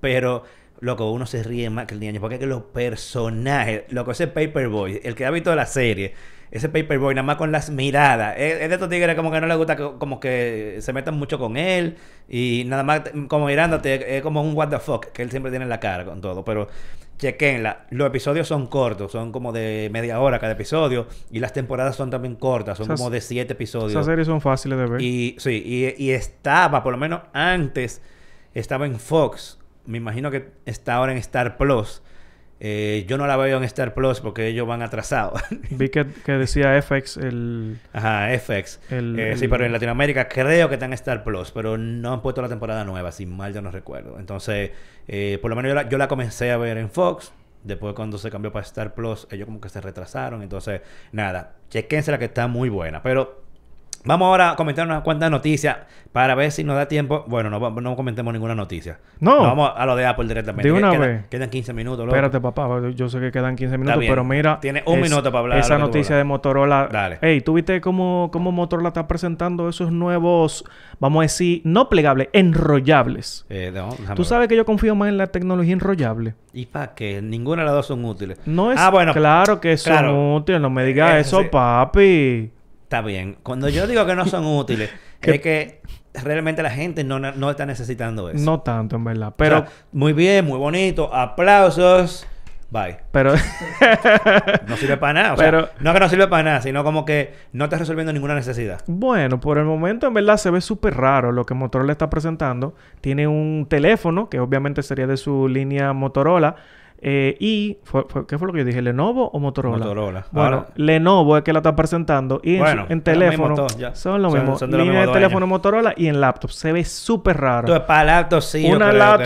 pero, loco, uno se ríe más que el niño. Porque es que los personajes, loco, ese Paperboy, el que ha visto la serie, ese Paperboy, nada más con las miradas. Es, es de estos tigres como que no le gusta que, como que se metan mucho con él. Y nada más como mirándote, es como un what the fuck que él siempre tiene en la cara con todo. Pero chequenla. Los episodios son cortos, son como de media hora cada episodio. Y las temporadas son también cortas, son Esas- como de siete episodios. Esas series son fáciles de ver. Y sí, y, y estaba, por lo menos antes, estaba en Fox. Me imagino que está ahora en Star Plus. Eh, yo no la veo en Star Plus porque ellos van atrasados. *laughs* Vi que, que decía FX el... Ajá, FX. El- Eh, el- Sí, pero en Latinoamérica creo que está en Star Plus, pero no han puesto la temporada nueva, si mal yo no recuerdo. Entonces, eh, por lo menos yo la, yo la comencé a ver en Fox. Después cuando se cambió para Star Plus, ellos como que se retrasaron. Entonces, nada, chequense la que está muy buena. Pero vamos ahora a comentar unas cuantas noticias para ver si nos da tiempo. Bueno, no, no comentemos ninguna noticia. No. Vamos a lo de Apple directamente. De una Quedan- vez. Quedan 15 minutos. loco. Espérate, papá. Yo sé que quedan 15 minutos, pero mira... Tiene un minuto para hablar Esa noticia de Motorola... Dale. Ey, ¿tú viste cómo, cómo Motorola está presentando esos nuevos, vamos a decir, no plegables, enrollables? Eh, no, Tú sabes que yo confío más en la tecnología enrollable. ¿Y para qué? Ninguna de las dos son útiles. No es Ah, bueno. claro que son claro. útiles, no me digas Eh, eso, sí. papi. Está bien. Cuando yo digo que no son útiles, *laughs* es que realmente la gente no, no está necesitando eso. No tanto, en verdad. O Pero, sea, muy bien, muy bonito. Aplausos. Bye. pero, *laughs* No sirve para nada. O sea, Pero- no que no sirve para nada, sino como que no está resolviendo ninguna necesidad. bueno, por el momento en verdad se ve súper raro lo que Motorola está presentando. Tiene un teléfono, que obviamente sería de su línea Motorola. Eh, y, fue- fue- ¿qué fue lo que yo dije? ¿Lenovo o Motorola? Motorola. Bueno, Ahora- Lenovo es que la está presentando. Y en, su- en es lo teléfono. mismo son lo Son- mismo. son de línea de teléfono. Motorola y en laptop. Se ve súper raro. Entonces, para laptop sí.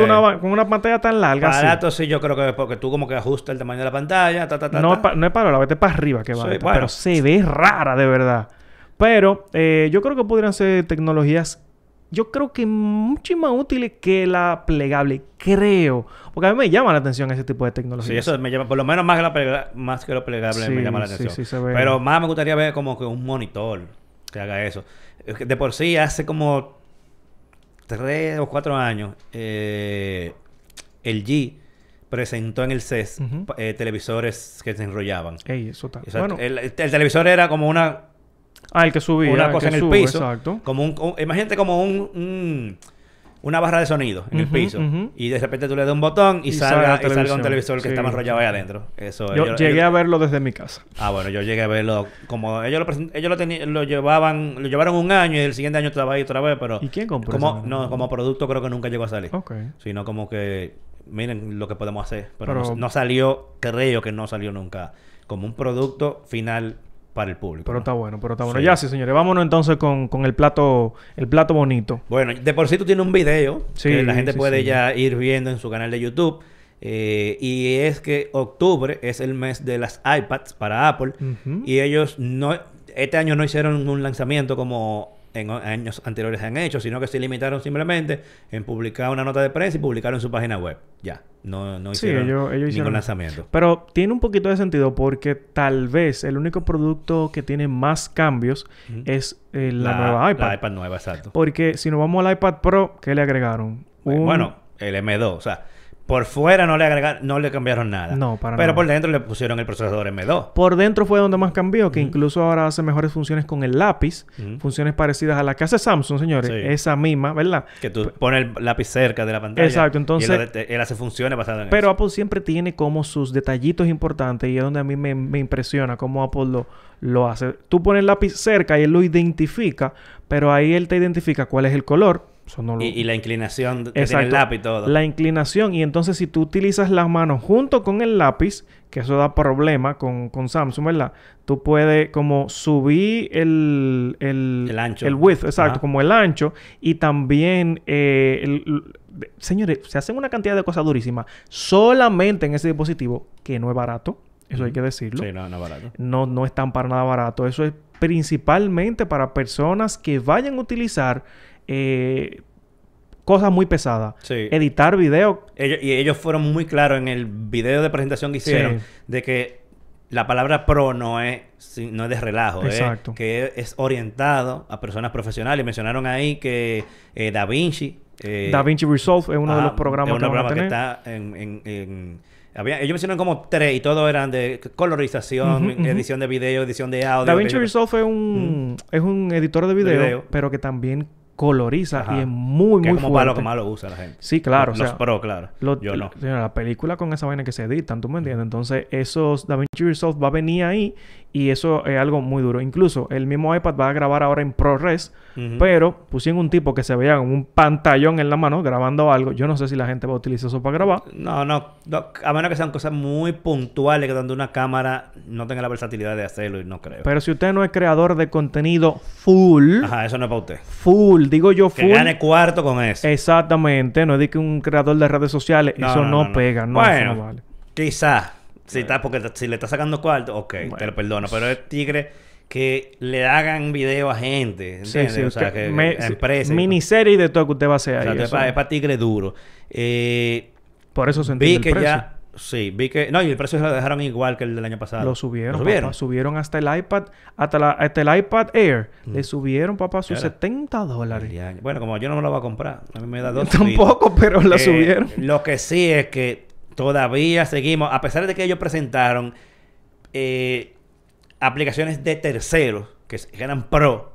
una va- con una pantalla tan larga. Para así. laptop sí, yo creo que es porque tú como que ajustas el tamaño de la pantalla. Ta, ta, ta, No, pa- no es para la vete para arriba que va. Sí, bueno. Pero se ve rara de verdad. Pero eh, yo creo que podrían ser tecnologías, yo creo que mucho más útiles que la plegable. Creo. Porque a mí me llama la atención ese tipo de tecnologías. Sí, eso me llama, por lo menos más que, la plega- más que lo plegable Sí, me llama la atención. sí, se ve. Pero más me gustaría ver como que un monitor que haga eso. De por sí, hace como tres o cuatro años, eh, el G presentó en el CES eh, televisores que se enrollaban. Ey, eso está. O sea, bueno, el, el televisor era como una, ah, el que subía. una el cosa en el sube, piso. Exacto. Como un, un- imagínate como un, un- una barra de sonido en el piso. Y de repente tú le das un botón y, Y salga, y un televisor que Sí. estaba enrollado ahí adentro. Eso Yo ellos- llegué ellos- a verlo desde mi casa. Ah, bueno, yo llegué a verlo como ellos lo present- ellos lo tenían, lo llevaban, lo llevaron un año y el siguiente año estaba ahí otra vez, pero ¿Y quién compró como no como producto creo que nunca llegó a salir, sino como que miren lo que podemos hacer, pero, Pero- no, no salió, creo que no salió nunca como un producto final para el público. Pero ¿no? está bueno, pero está bueno. Sí. Ya sí, señores. Vámonos entonces con, con el plato, el plato bonito. Bueno, de por sí tú tienes un video Sí, que la gente sí, puede ya ir viendo en su canal de YouTube. eh, y es que octubre es el mes de las iPads para Apple. Y ellos no, este año no hicieron un lanzamiento como en años anteriores han hecho, sino que se limitaron simplemente en publicar una nota de prensa y publicar en su página web. Ya, no, no Sí, hicieron ellos- ellos ningún hicieron- lanzamiento. Pero tiene un poquito de sentido porque tal vez el único producto que tiene más cambios es eh, la, nueva iPad. La iPad nueva, exacto. Porque si nos vamos al iPad Pro, ¿qué le agregaron? Un- Bueno, el M2, o sea, por fuera no le agregaron, no le cambiaron nada. No, para Pero nada. por dentro le pusieron el procesador M2. Por dentro fue donde más cambió, que incluso ahora hace mejores funciones con el lápiz, funciones parecidas a la que hace Samsung, señores, Sí. esa misma, ¿verdad? Que tú pones el lápiz cerca de la pantalla. Exacto, entonces- Y él, él hace funciones basadas en Pero eso. Apple siempre tiene como sus detallitos importantes y es donde a mí me, me impresiona cómo Apple lo, lo hace. Tú pones el lápiz cerca y él lo identifica, pero ahí él te identifica cuál es el color. Eso no lo- Y, y la inclinación que tiene el lápiz y todo. La inclinación. Y entonces, si tú utilizas las manos junto con el lápiz, que eso da problema con, con Samsung, ¿verdad? Tú puedes como subir el... El, El ancho. El width, exacto. Ajá. Como el ancho. Y también... eh, el- señores, se hacen una cantidad de cosas durísimas. Solamente en ese dispositivo, que no es barato. Eso hay que decirlo. Sí, no, no es barato. No, no es tan para nada barato. Eso es principalmente para personas que vayan a utilizar eh, cosas muy pesadas. Sí. Editar video. Ellos, y ellos fueron muy claros en el video de presentación que hicieron Sí. de que la palabra pro no es, no es de relajo, es Exacto. que es orientado a personas profesionales. Mencionaron ahí que eh, Da Vinci. eh, DaVinci Resolve es uno de ah, los programas es que uno de van a los tener. programas que está en... en- en- había- ellos mencionaron como tres y todos eran de colorización, edición de video, edición de audio. DaVinci que- Resolve es un, es un editor de video, video. pero que también coloriza Ajá. y es muy, que muy es como para lo fuerte. que más lo usa la gente. Sí, claro, Los, o sea, pro, claro. Yo no. la- película con esa vaina que se editan, ¿tú me entiendes? Entonces, esos DaVinci Resolve va a venir ahí y eso es algo muy duro. Incluso el mismo iPad va a grabar ahora en ProRes, Ujú. pero pusieron un tipo que se veía con un pantallón en la mano grabando algo. Yo no sé si la gente va a utilizar eso para grabar. No, no, no, a menos que sean cosas muy puntuales que donde una cámara no tenga la versatilidad de hacerlo y no creo. Pero si usted no es creador de contenido full, Ajá, eso no es para usted. full, digo yo Que full. gane cuarto con eso. Exactamente, no es de que un creador de redes sociales, No, eso no, pega, no, Bueno. eso vale. Quizás, si, está, porque si le está sacando cuarto, ok, te Bueno. lo perdono. Pero es tigre que le hagan video a gente, Sí, ¿entiendes? sí, o sea, que que, me- a empresas. miniserie de todo que usted va a hacer O ahí. sea, es para tigre duro. Eh, Por eso se vi entiende que el precio. ya... Sí, vi que... No, y el precio lo dejaron igual que el del año pasado. Lo subieron, ¿Lo subieron? papá. Subieron hasta el iPad, hasta, la, hasta el iPad Air. Le subieron, papá, sus Era. 70 dólares. Bueno, como yo no me lo voy a comprar, a mí me da dos. *laughs* tampoco, pero la Eh, subieron. Lo que sí es que todavía seguimos, a pesar de que ellos presentaron eh, aplicaciones de terceros que eran pro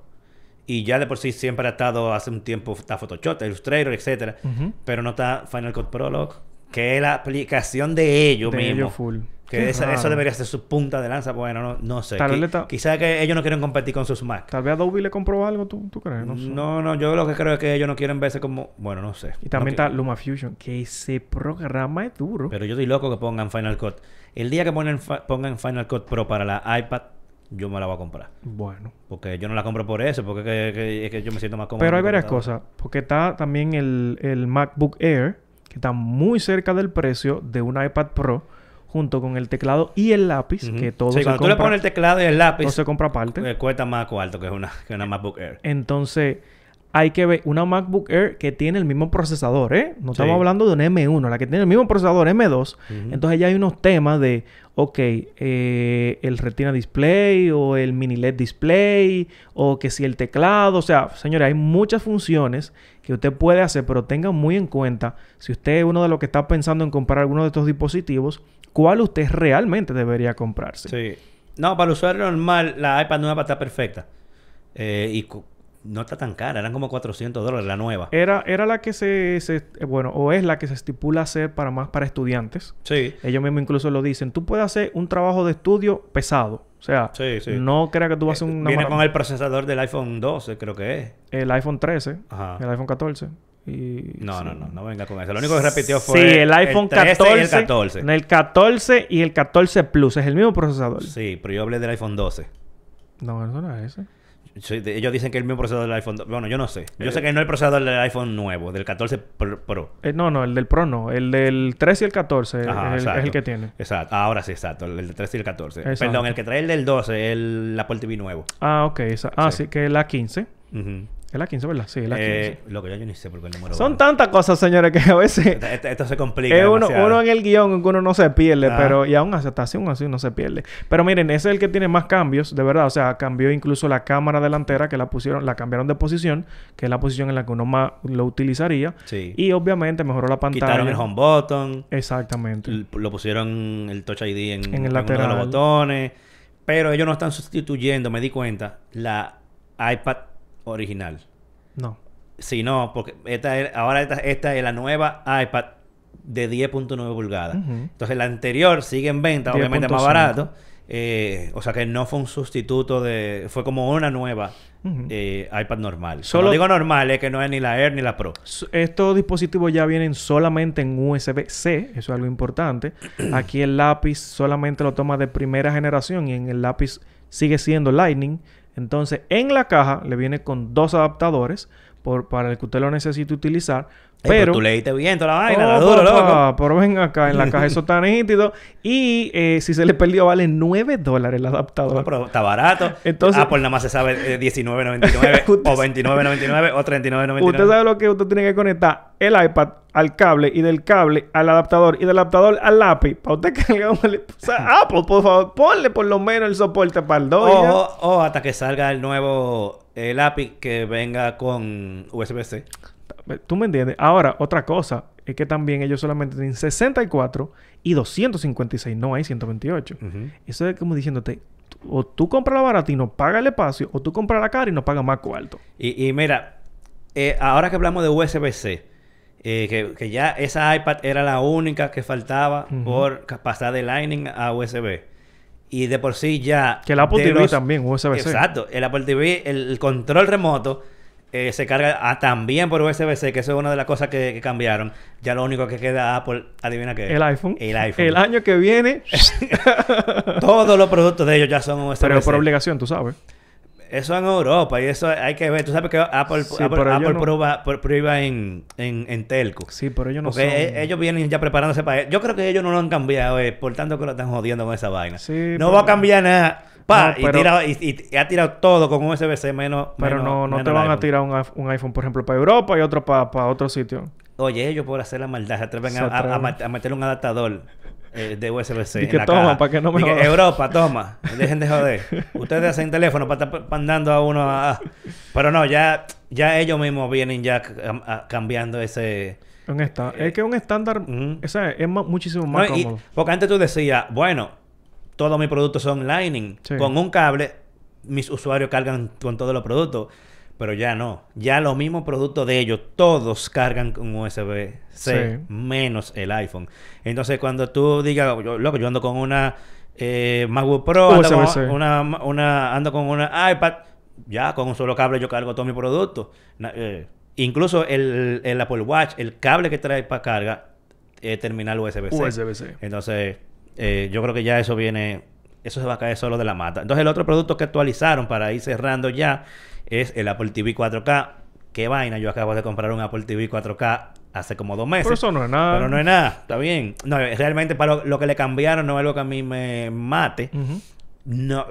y ya de por sí siempre ha estado hace un tiempo está Photoshop, Illustrator, etcétera, pero no está Final Cut Pro, loco, que es la aplicación de ellos De mismos. ellos full. Que esa- eso debería ser su punta de lanza. Bueno, no, no sé. Tal vez Qui- le está- Quizá que ellos no quieren competir con sus Mac. Tal vez Adobe le compró algo, ¿tú, tú crees? No sé. No, no, yo lo que creo es que ellos no quieren verse como... Bueno, no sé. Y también No está LumaFusion, que ese programa es duro. Pero yo estoy loco que pongan Final Cut. El día que ponen fa- pongan Final Cut Pro para la iPad, yo me la voy a comprar. Bueno. Porque yo no la compro por eso, porque es que, que- es que yo me siento más cómodo. Pero hay varias cosas. Porque está también el, el MacBook Air, que está muy cerca del precio de un iPad Pro, junto con el teclado y el lápiz, que todo Sí, se cuando tú le compra, pones el teclado y el lápiz, todo se compra aparte. eh, cuesta más cuarto que una, que una MacBook Air. Entonces, hay que ver una MacBook Air que tiene el mismo procesador, ¿eh? No Sí. estamos hablando de un M1, la que tiene el mismo procesador M2. Ujú. Entonces ya hay unos temas de, ok, eh, el Retina Display o el Mini LED Display o que si el teclado, o sea, señores, hay muchas funciones que usted puede hacer, pero tenga muy en cuenta, si usted es uno de los que está pensando en comprar alguno de estos dispositivos, cuál usted realmente debería comprarse. Sí. No, para el usuario normal, la iPad nueva está perfecta. Eh, y no está tan cara, eran como 400 dólares la nueva. Era, era la que se, se- eh, bueno, o es la que se estipula hacer para más para estudiantes. Sí. Ellos mismos incluso lo dicen. Tú puedes hacer un trabajo de estudio pesado. O sea, Sí, sí. no creas que tú vas a hacer una Viene mara- con el procesador del iPhone 12, creo que es. el iPhone 13, Ajá. el iPhone 14. Y, No, sí. no, no, no venga con eso. Lo único que repitió fue Sí, el iPhone 13 14, y el 14. El 14 y el 14 Plus. Es el mismo procesador. Sí, pero yo hablé del iPhone 12. No, eso no es ese. Sí, ellos dicen que es el mismo procesador del iPhone 12. Bueno, yo no sé. Yo sé que no es el procesador del iPhone nuevo, del 14 Pro. Eh, no, no, el del Pro no. El del 13 y el 14 Ajá, es, el, es el que tiene. Exacto. Ahora sí, exacto. El del 13 y el 14. Exacto. Perdón, el que trae el del 12 es el Apple TV nuevo. Ah, ok. esa- ah, Sí. sí, que es la 15. Ujú. Es la 15, ¿verdad? Sí, es la 15. Eh, lo que yo, yo ni sé por qué el número Son tantas cosas, señores, que a veces... Esto, esto- esto se complica. Es uno, uno en el guion que uno no se pierde, pero y aún así, hasta así, aún así no se pierde. Pero miren, ese es el que tiene más cambios, de verdad. O sea, cambió incluso la cámara delantera, que la pusieron, la cambiaron de posición, que es la posición en la que uno más lo utilizaría. Sí. Y obviamente mejoró la pantalla. Quitaron el home button. Exactamente. Lo pusieron el Touch ID en, En el en uno de lateral. los botones. Pero ellos no están sustituyendo, me di cuenta, la iPad original. No. Si no, porque esta es, ahora esta, esta es la nueva iPad de 10.9 pulgadas. Entonces la anterior sigue en venta, obviamente más 10.5. barato. eh, o sea que no fue un sustituto de, fue como una nueva eh, iPad normal. Solo- digo normal, es que no es ni la Air ni la Pro. Estos dispositivos ya vienen solamente en USB-C, eso es algo importante. *clears throat* Aquí el lápiz solamente lo toma de primera generación y en el lápiz sigue siendo Lightning. Entonces, en la caja le viene con dos adaptadores para el que usted lo necesite utilizar. Pero Pero, tú leíste bien toda la vaina, Oh, la duro, papá, loco. Pero ven acá, en la caja eso está *laughs* nítido. Y eh, si se le perdió, vale 9 dólares el adaptador. Pero está barato. Entonces- Apple nada más se sabe eh, 19.99 *laughs* o 29.99 o 39.99. Usted sabe lo que usted tiene que conectar el iPad al cable y del cable al adaptador y del adaptador al lápiz. Para usted *laughs* cargar un... O sea, Apple, por favor, ponle por lo menos el soporte para el 2. O, o hasta que salga el nuevo eh, lápiz que venga con USB-C. ¿Tú me entiendes? Ahora, otra cosa es que también ellos solamente tienen 64 y 256, no hay 128. Ujú. Eso es como diciéndote, o tú compras la barata y no pagas el espacio, o tú compras la cara y no pagas más cuarto. Y, y mira, eh, ahora que hablamos de USB-C, eh, que, que ya esa iPad era la única que faltaba por pasar de Lightning a USB. Y de por sí ya... Que el Apple TV también, USB-C. Exacto. El Apple TV, el, el control remoto eh, se carga ah, también por USB-C, que eso es una de las cosas que, que cambiaron. Ya lo único que queda Apple, adivina qué es. El iPhone. El iPhone. El año que viene, *laughs* Todos los productos de ellos ya son USB-C. pero por obligación, tú sabes. Eso en Europa y eso hay que ver. Tú sabes que Apple, Sí, Apple, no- prueba, pr- prueba en, en, en telco. Sí, pero ellos no Porque son... e- ellos vienen ya preparándose para... Yo creo que ellos no lo han cambiado, eh, por tanto que lo están jodiendo con esa vaina. Sí, no pero- va a cambiar nada. Pa, No, y, pero- tira- y, y- y ha tirado todo con USB-C menos... Pero menos- no, no menos te van a tirar un, un iPhone, por ejemplo, para Europa y otro para otro sitio. Oye, ellos por hacer la maldad se atreven a, a- meterle un adaptador eh, de USB-C. *laughs* En que la toma, caja. pa' que no me que. Europa, *laughs* toma. Dejen de joder. Ustedes hacen teléfono para estar mandando a uno a... Pero no, ya, ya ellos mismos vienen ya cambiando ese... Un esta- es que un estándar, Ujú. o sea, es muchísimo No, más y- cómodo. porque antes tú decías, bueno, todos mis productos son Lightning. Sí. Con un cable, mis usuarios cargan con todos los productos. Pero ya no. Ya los mismos productos de ellos, todos cargan con USB-C, Sí. menos el iPhone. Entonces, cuando tú digas, yo, loco, yo ando con una eh, MacBook Pro, ando con una, una, ando con una iPad, ya con un solo cable yo cargo todos mis productos. Eh, incluso el, el Apple Watch, el cable que trae para carga, es terminal USB-C. USB-C. Entonces, eh, yo creo que ya eso viene, eso se va a caer solo de la mata. Entonces, el otro producto que actualizaron para ir cerrando ya es el Apple TV 4K. Qué vaina, yo acabo de comprar un Apple TV 4K hace como dos meses. Pero eso no es nada. Pero no es nada, está bien. No, realmente para lo, lo que le cambiaron no es algo que a mí me mate. No,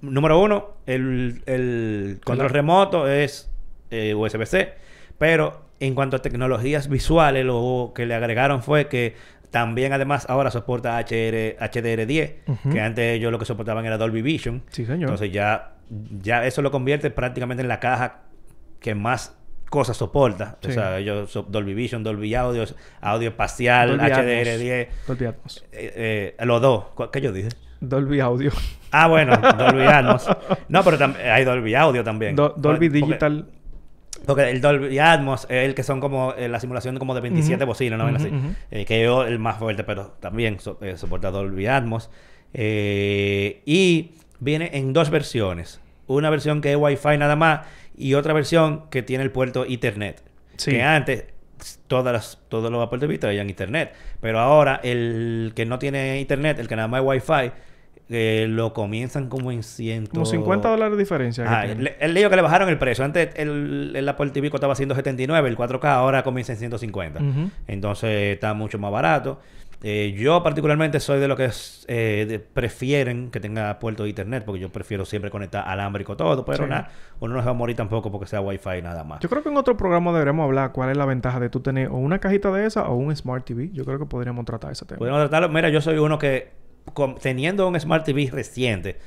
número uno, el, el control remoto es eh, USB-C, pero en cuanto a tecnologías visuales, lo que le agregaron fue que también además ahora soporta HR, HDR10, Ujú. que antes ellos lo que soportaban era Dolby Vision. Sí, señor. Entonces ya, ya eso lo convierte prácticamente en la caja que más cosas soporta. Sí. O sea, ellos so- Dolby Vision, Dolby Audio, audio espacial, Dolby Atmos. HDR10, Dolby Atmos. eh, eh, los dos. ¿Cu- ¿Qué yo dije? Dolby Audio. Ah, bueno, Dolby Atmos. No, pero hay Dolby Audio también. Do- Dolby Porque- Digital. Porque el Dolby Atmos es el que son como eh, la simulación como de 27 Ujú. bocinas, ¿no? Ujú, así. ujú. Eh, que es el más fuerte, pero también so- eh, soporta Dolby Atmos. Eh, y viene en dos versiones. Una versión que es Wi-Fi nada más y otra versión que tiene el puerto Ethernet. Sí. Que antes todas las, todos los Apple TV traían Internet. Pero ahora el que no tiene Internet, el que nada más es Wi-Fi, eh, lo comienzan como en 100... Como 50 dólares de diferencia. Ah, le- el lío que le bajaron el precio. Antes el, el Apple TV costaba 179, el 4K ahora comienza en 150. Ujú. Entonces está mucho más barato. Eh, yo particularmente soy de los que es, eh, de- prefieren que tenga puerto de internet, porque yo prefiero siempre conectar alámbrico todo, pero Sí. nada, uno no se va a morir tampoco porque sea Wi-Fi nada más. Yo creo que en otro programa deberemos hablar cuál es la ventaja de tú tener o una cajita de esa o un Smart TV. Yo creo que podríamos tratar ese tema. Podemos tratarlo. Mira, yo soy uno que con- teniendo un Smart TV reciente,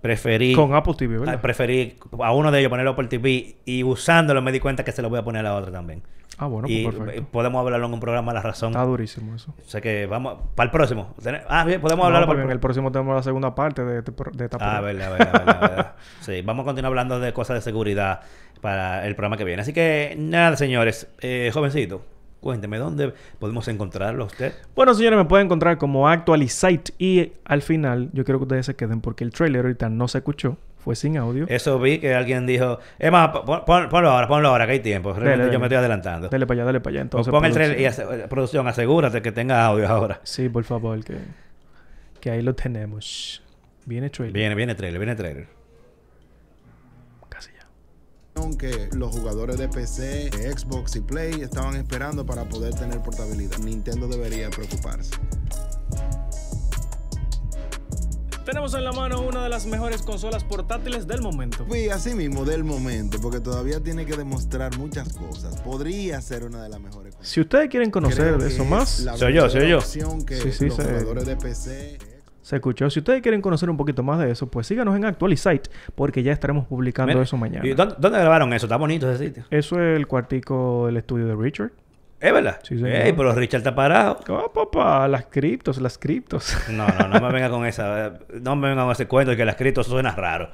preferí Con Apple TV, Ah, ¿verdad? preferí a uno de ellos ponerlo por TV y usándolo me di cuenta que se lo voy a poner a la otra también. Ah, bueno, y pues eh, perfecto. podemos hablarlo en un programa La Razón. Está durísimo eso. O sea que vamos para el próximo. Ah, bien, podemos hablarlo porque para en el próximo tenemos la segunda parte de, este pro- de esta Ah, verdad, verdad, verdad. *laughs* Sí, vamos a continuar hablando de cosas de seguridad para el programa que viene. Así que nada, señores, eh, jovencito, Cuénteme, ¿dónde podemos encontrarlo a usted? Bueno, señores, me pueden encontrar como Actualizate y al final yo quiero que ustedes se queden porque el trailer ahorita no se escuchó, fue sin audio. Eso vi que alguien dijo, es más, pon- pon- ponlo ahora, ponlo ahora, que hay tiempo. Realmente dele. yo me estoy adelantando. Dale para allá, dale para allá. Entonces, Pon el trailer y ase- producción, asegúrate que tenga audio ahora. Sí, por favor, que, que ahí lo tenemos. Viene trailer. Viene, viene trailer, viene trailer. Que los jugadores de PC, de Xbox y Play estaban esperando para poder tener portabilidad. Nintendo debería preocuparse. Tenemos en la mano una de las mejores consolas portátiles del momento. Y así mismo del momento, porque todavía tiene que demostrar muchas cosas. Podría ser una de las mejores cosas. Si ustedes quieren conocer Creo de eso es más, Soy yo, soy yo. que Sí, sí, los se- jugadores de PC. Se escuchó. Si ustedes quieren conocer un poquito más de eso, pues síganos en Actualizate, porque ya estaremos publicando Mira, eso mañana. ¿Y dónde, dónde grabaron eso? Está bonito ese sitio. Eso es el cuartico del estudio de Richard. ¿Es verdad? Sí, señor. Ey, pero Richard está parado. Oh, papá, las criptos, las criptos. No, no, no me venga con esa. eh, No me venga con ese cuento de que el escrito suena raro.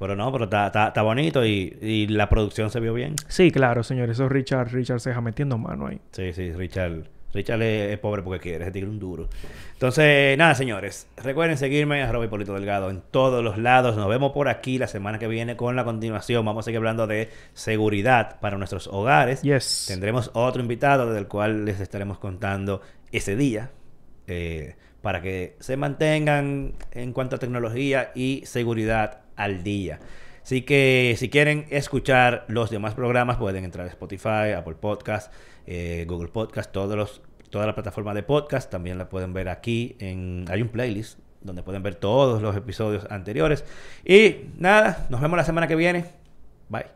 Pero no, pero está, está, está bonito y, y la producción se vio bien. sí, claro, señores. Eso es Richard. Richard se deja metiendo mano ahí. Sí, sí, Richard. Richard es, es pobre porque quiere, ese tigre un duro. Entonces, nada, señores. Recuerden seguirme, arroba Hipólito Delgado, en todos los lados. Nos vemos por aquí la semana que viene con la continuación. Vamos a seguir hablando de seguridad para nuestros hogares. Yes. Tendremos otro invitado del cual les estaremos contando ese día. eh, para que se mantengan en cuanto a tecnología y seguridad al día. Así que si quieren escuchar los demás programas pueden entrar a Spotify, Apple Podcast, eh, Google Podcast, todos los, toda la plataforma de podcast. También la pueden ver aquí. En, hay un playlist donde pueden ver todos los episodios anteriores. Y nada, nos vemos la semana que viene. Bye.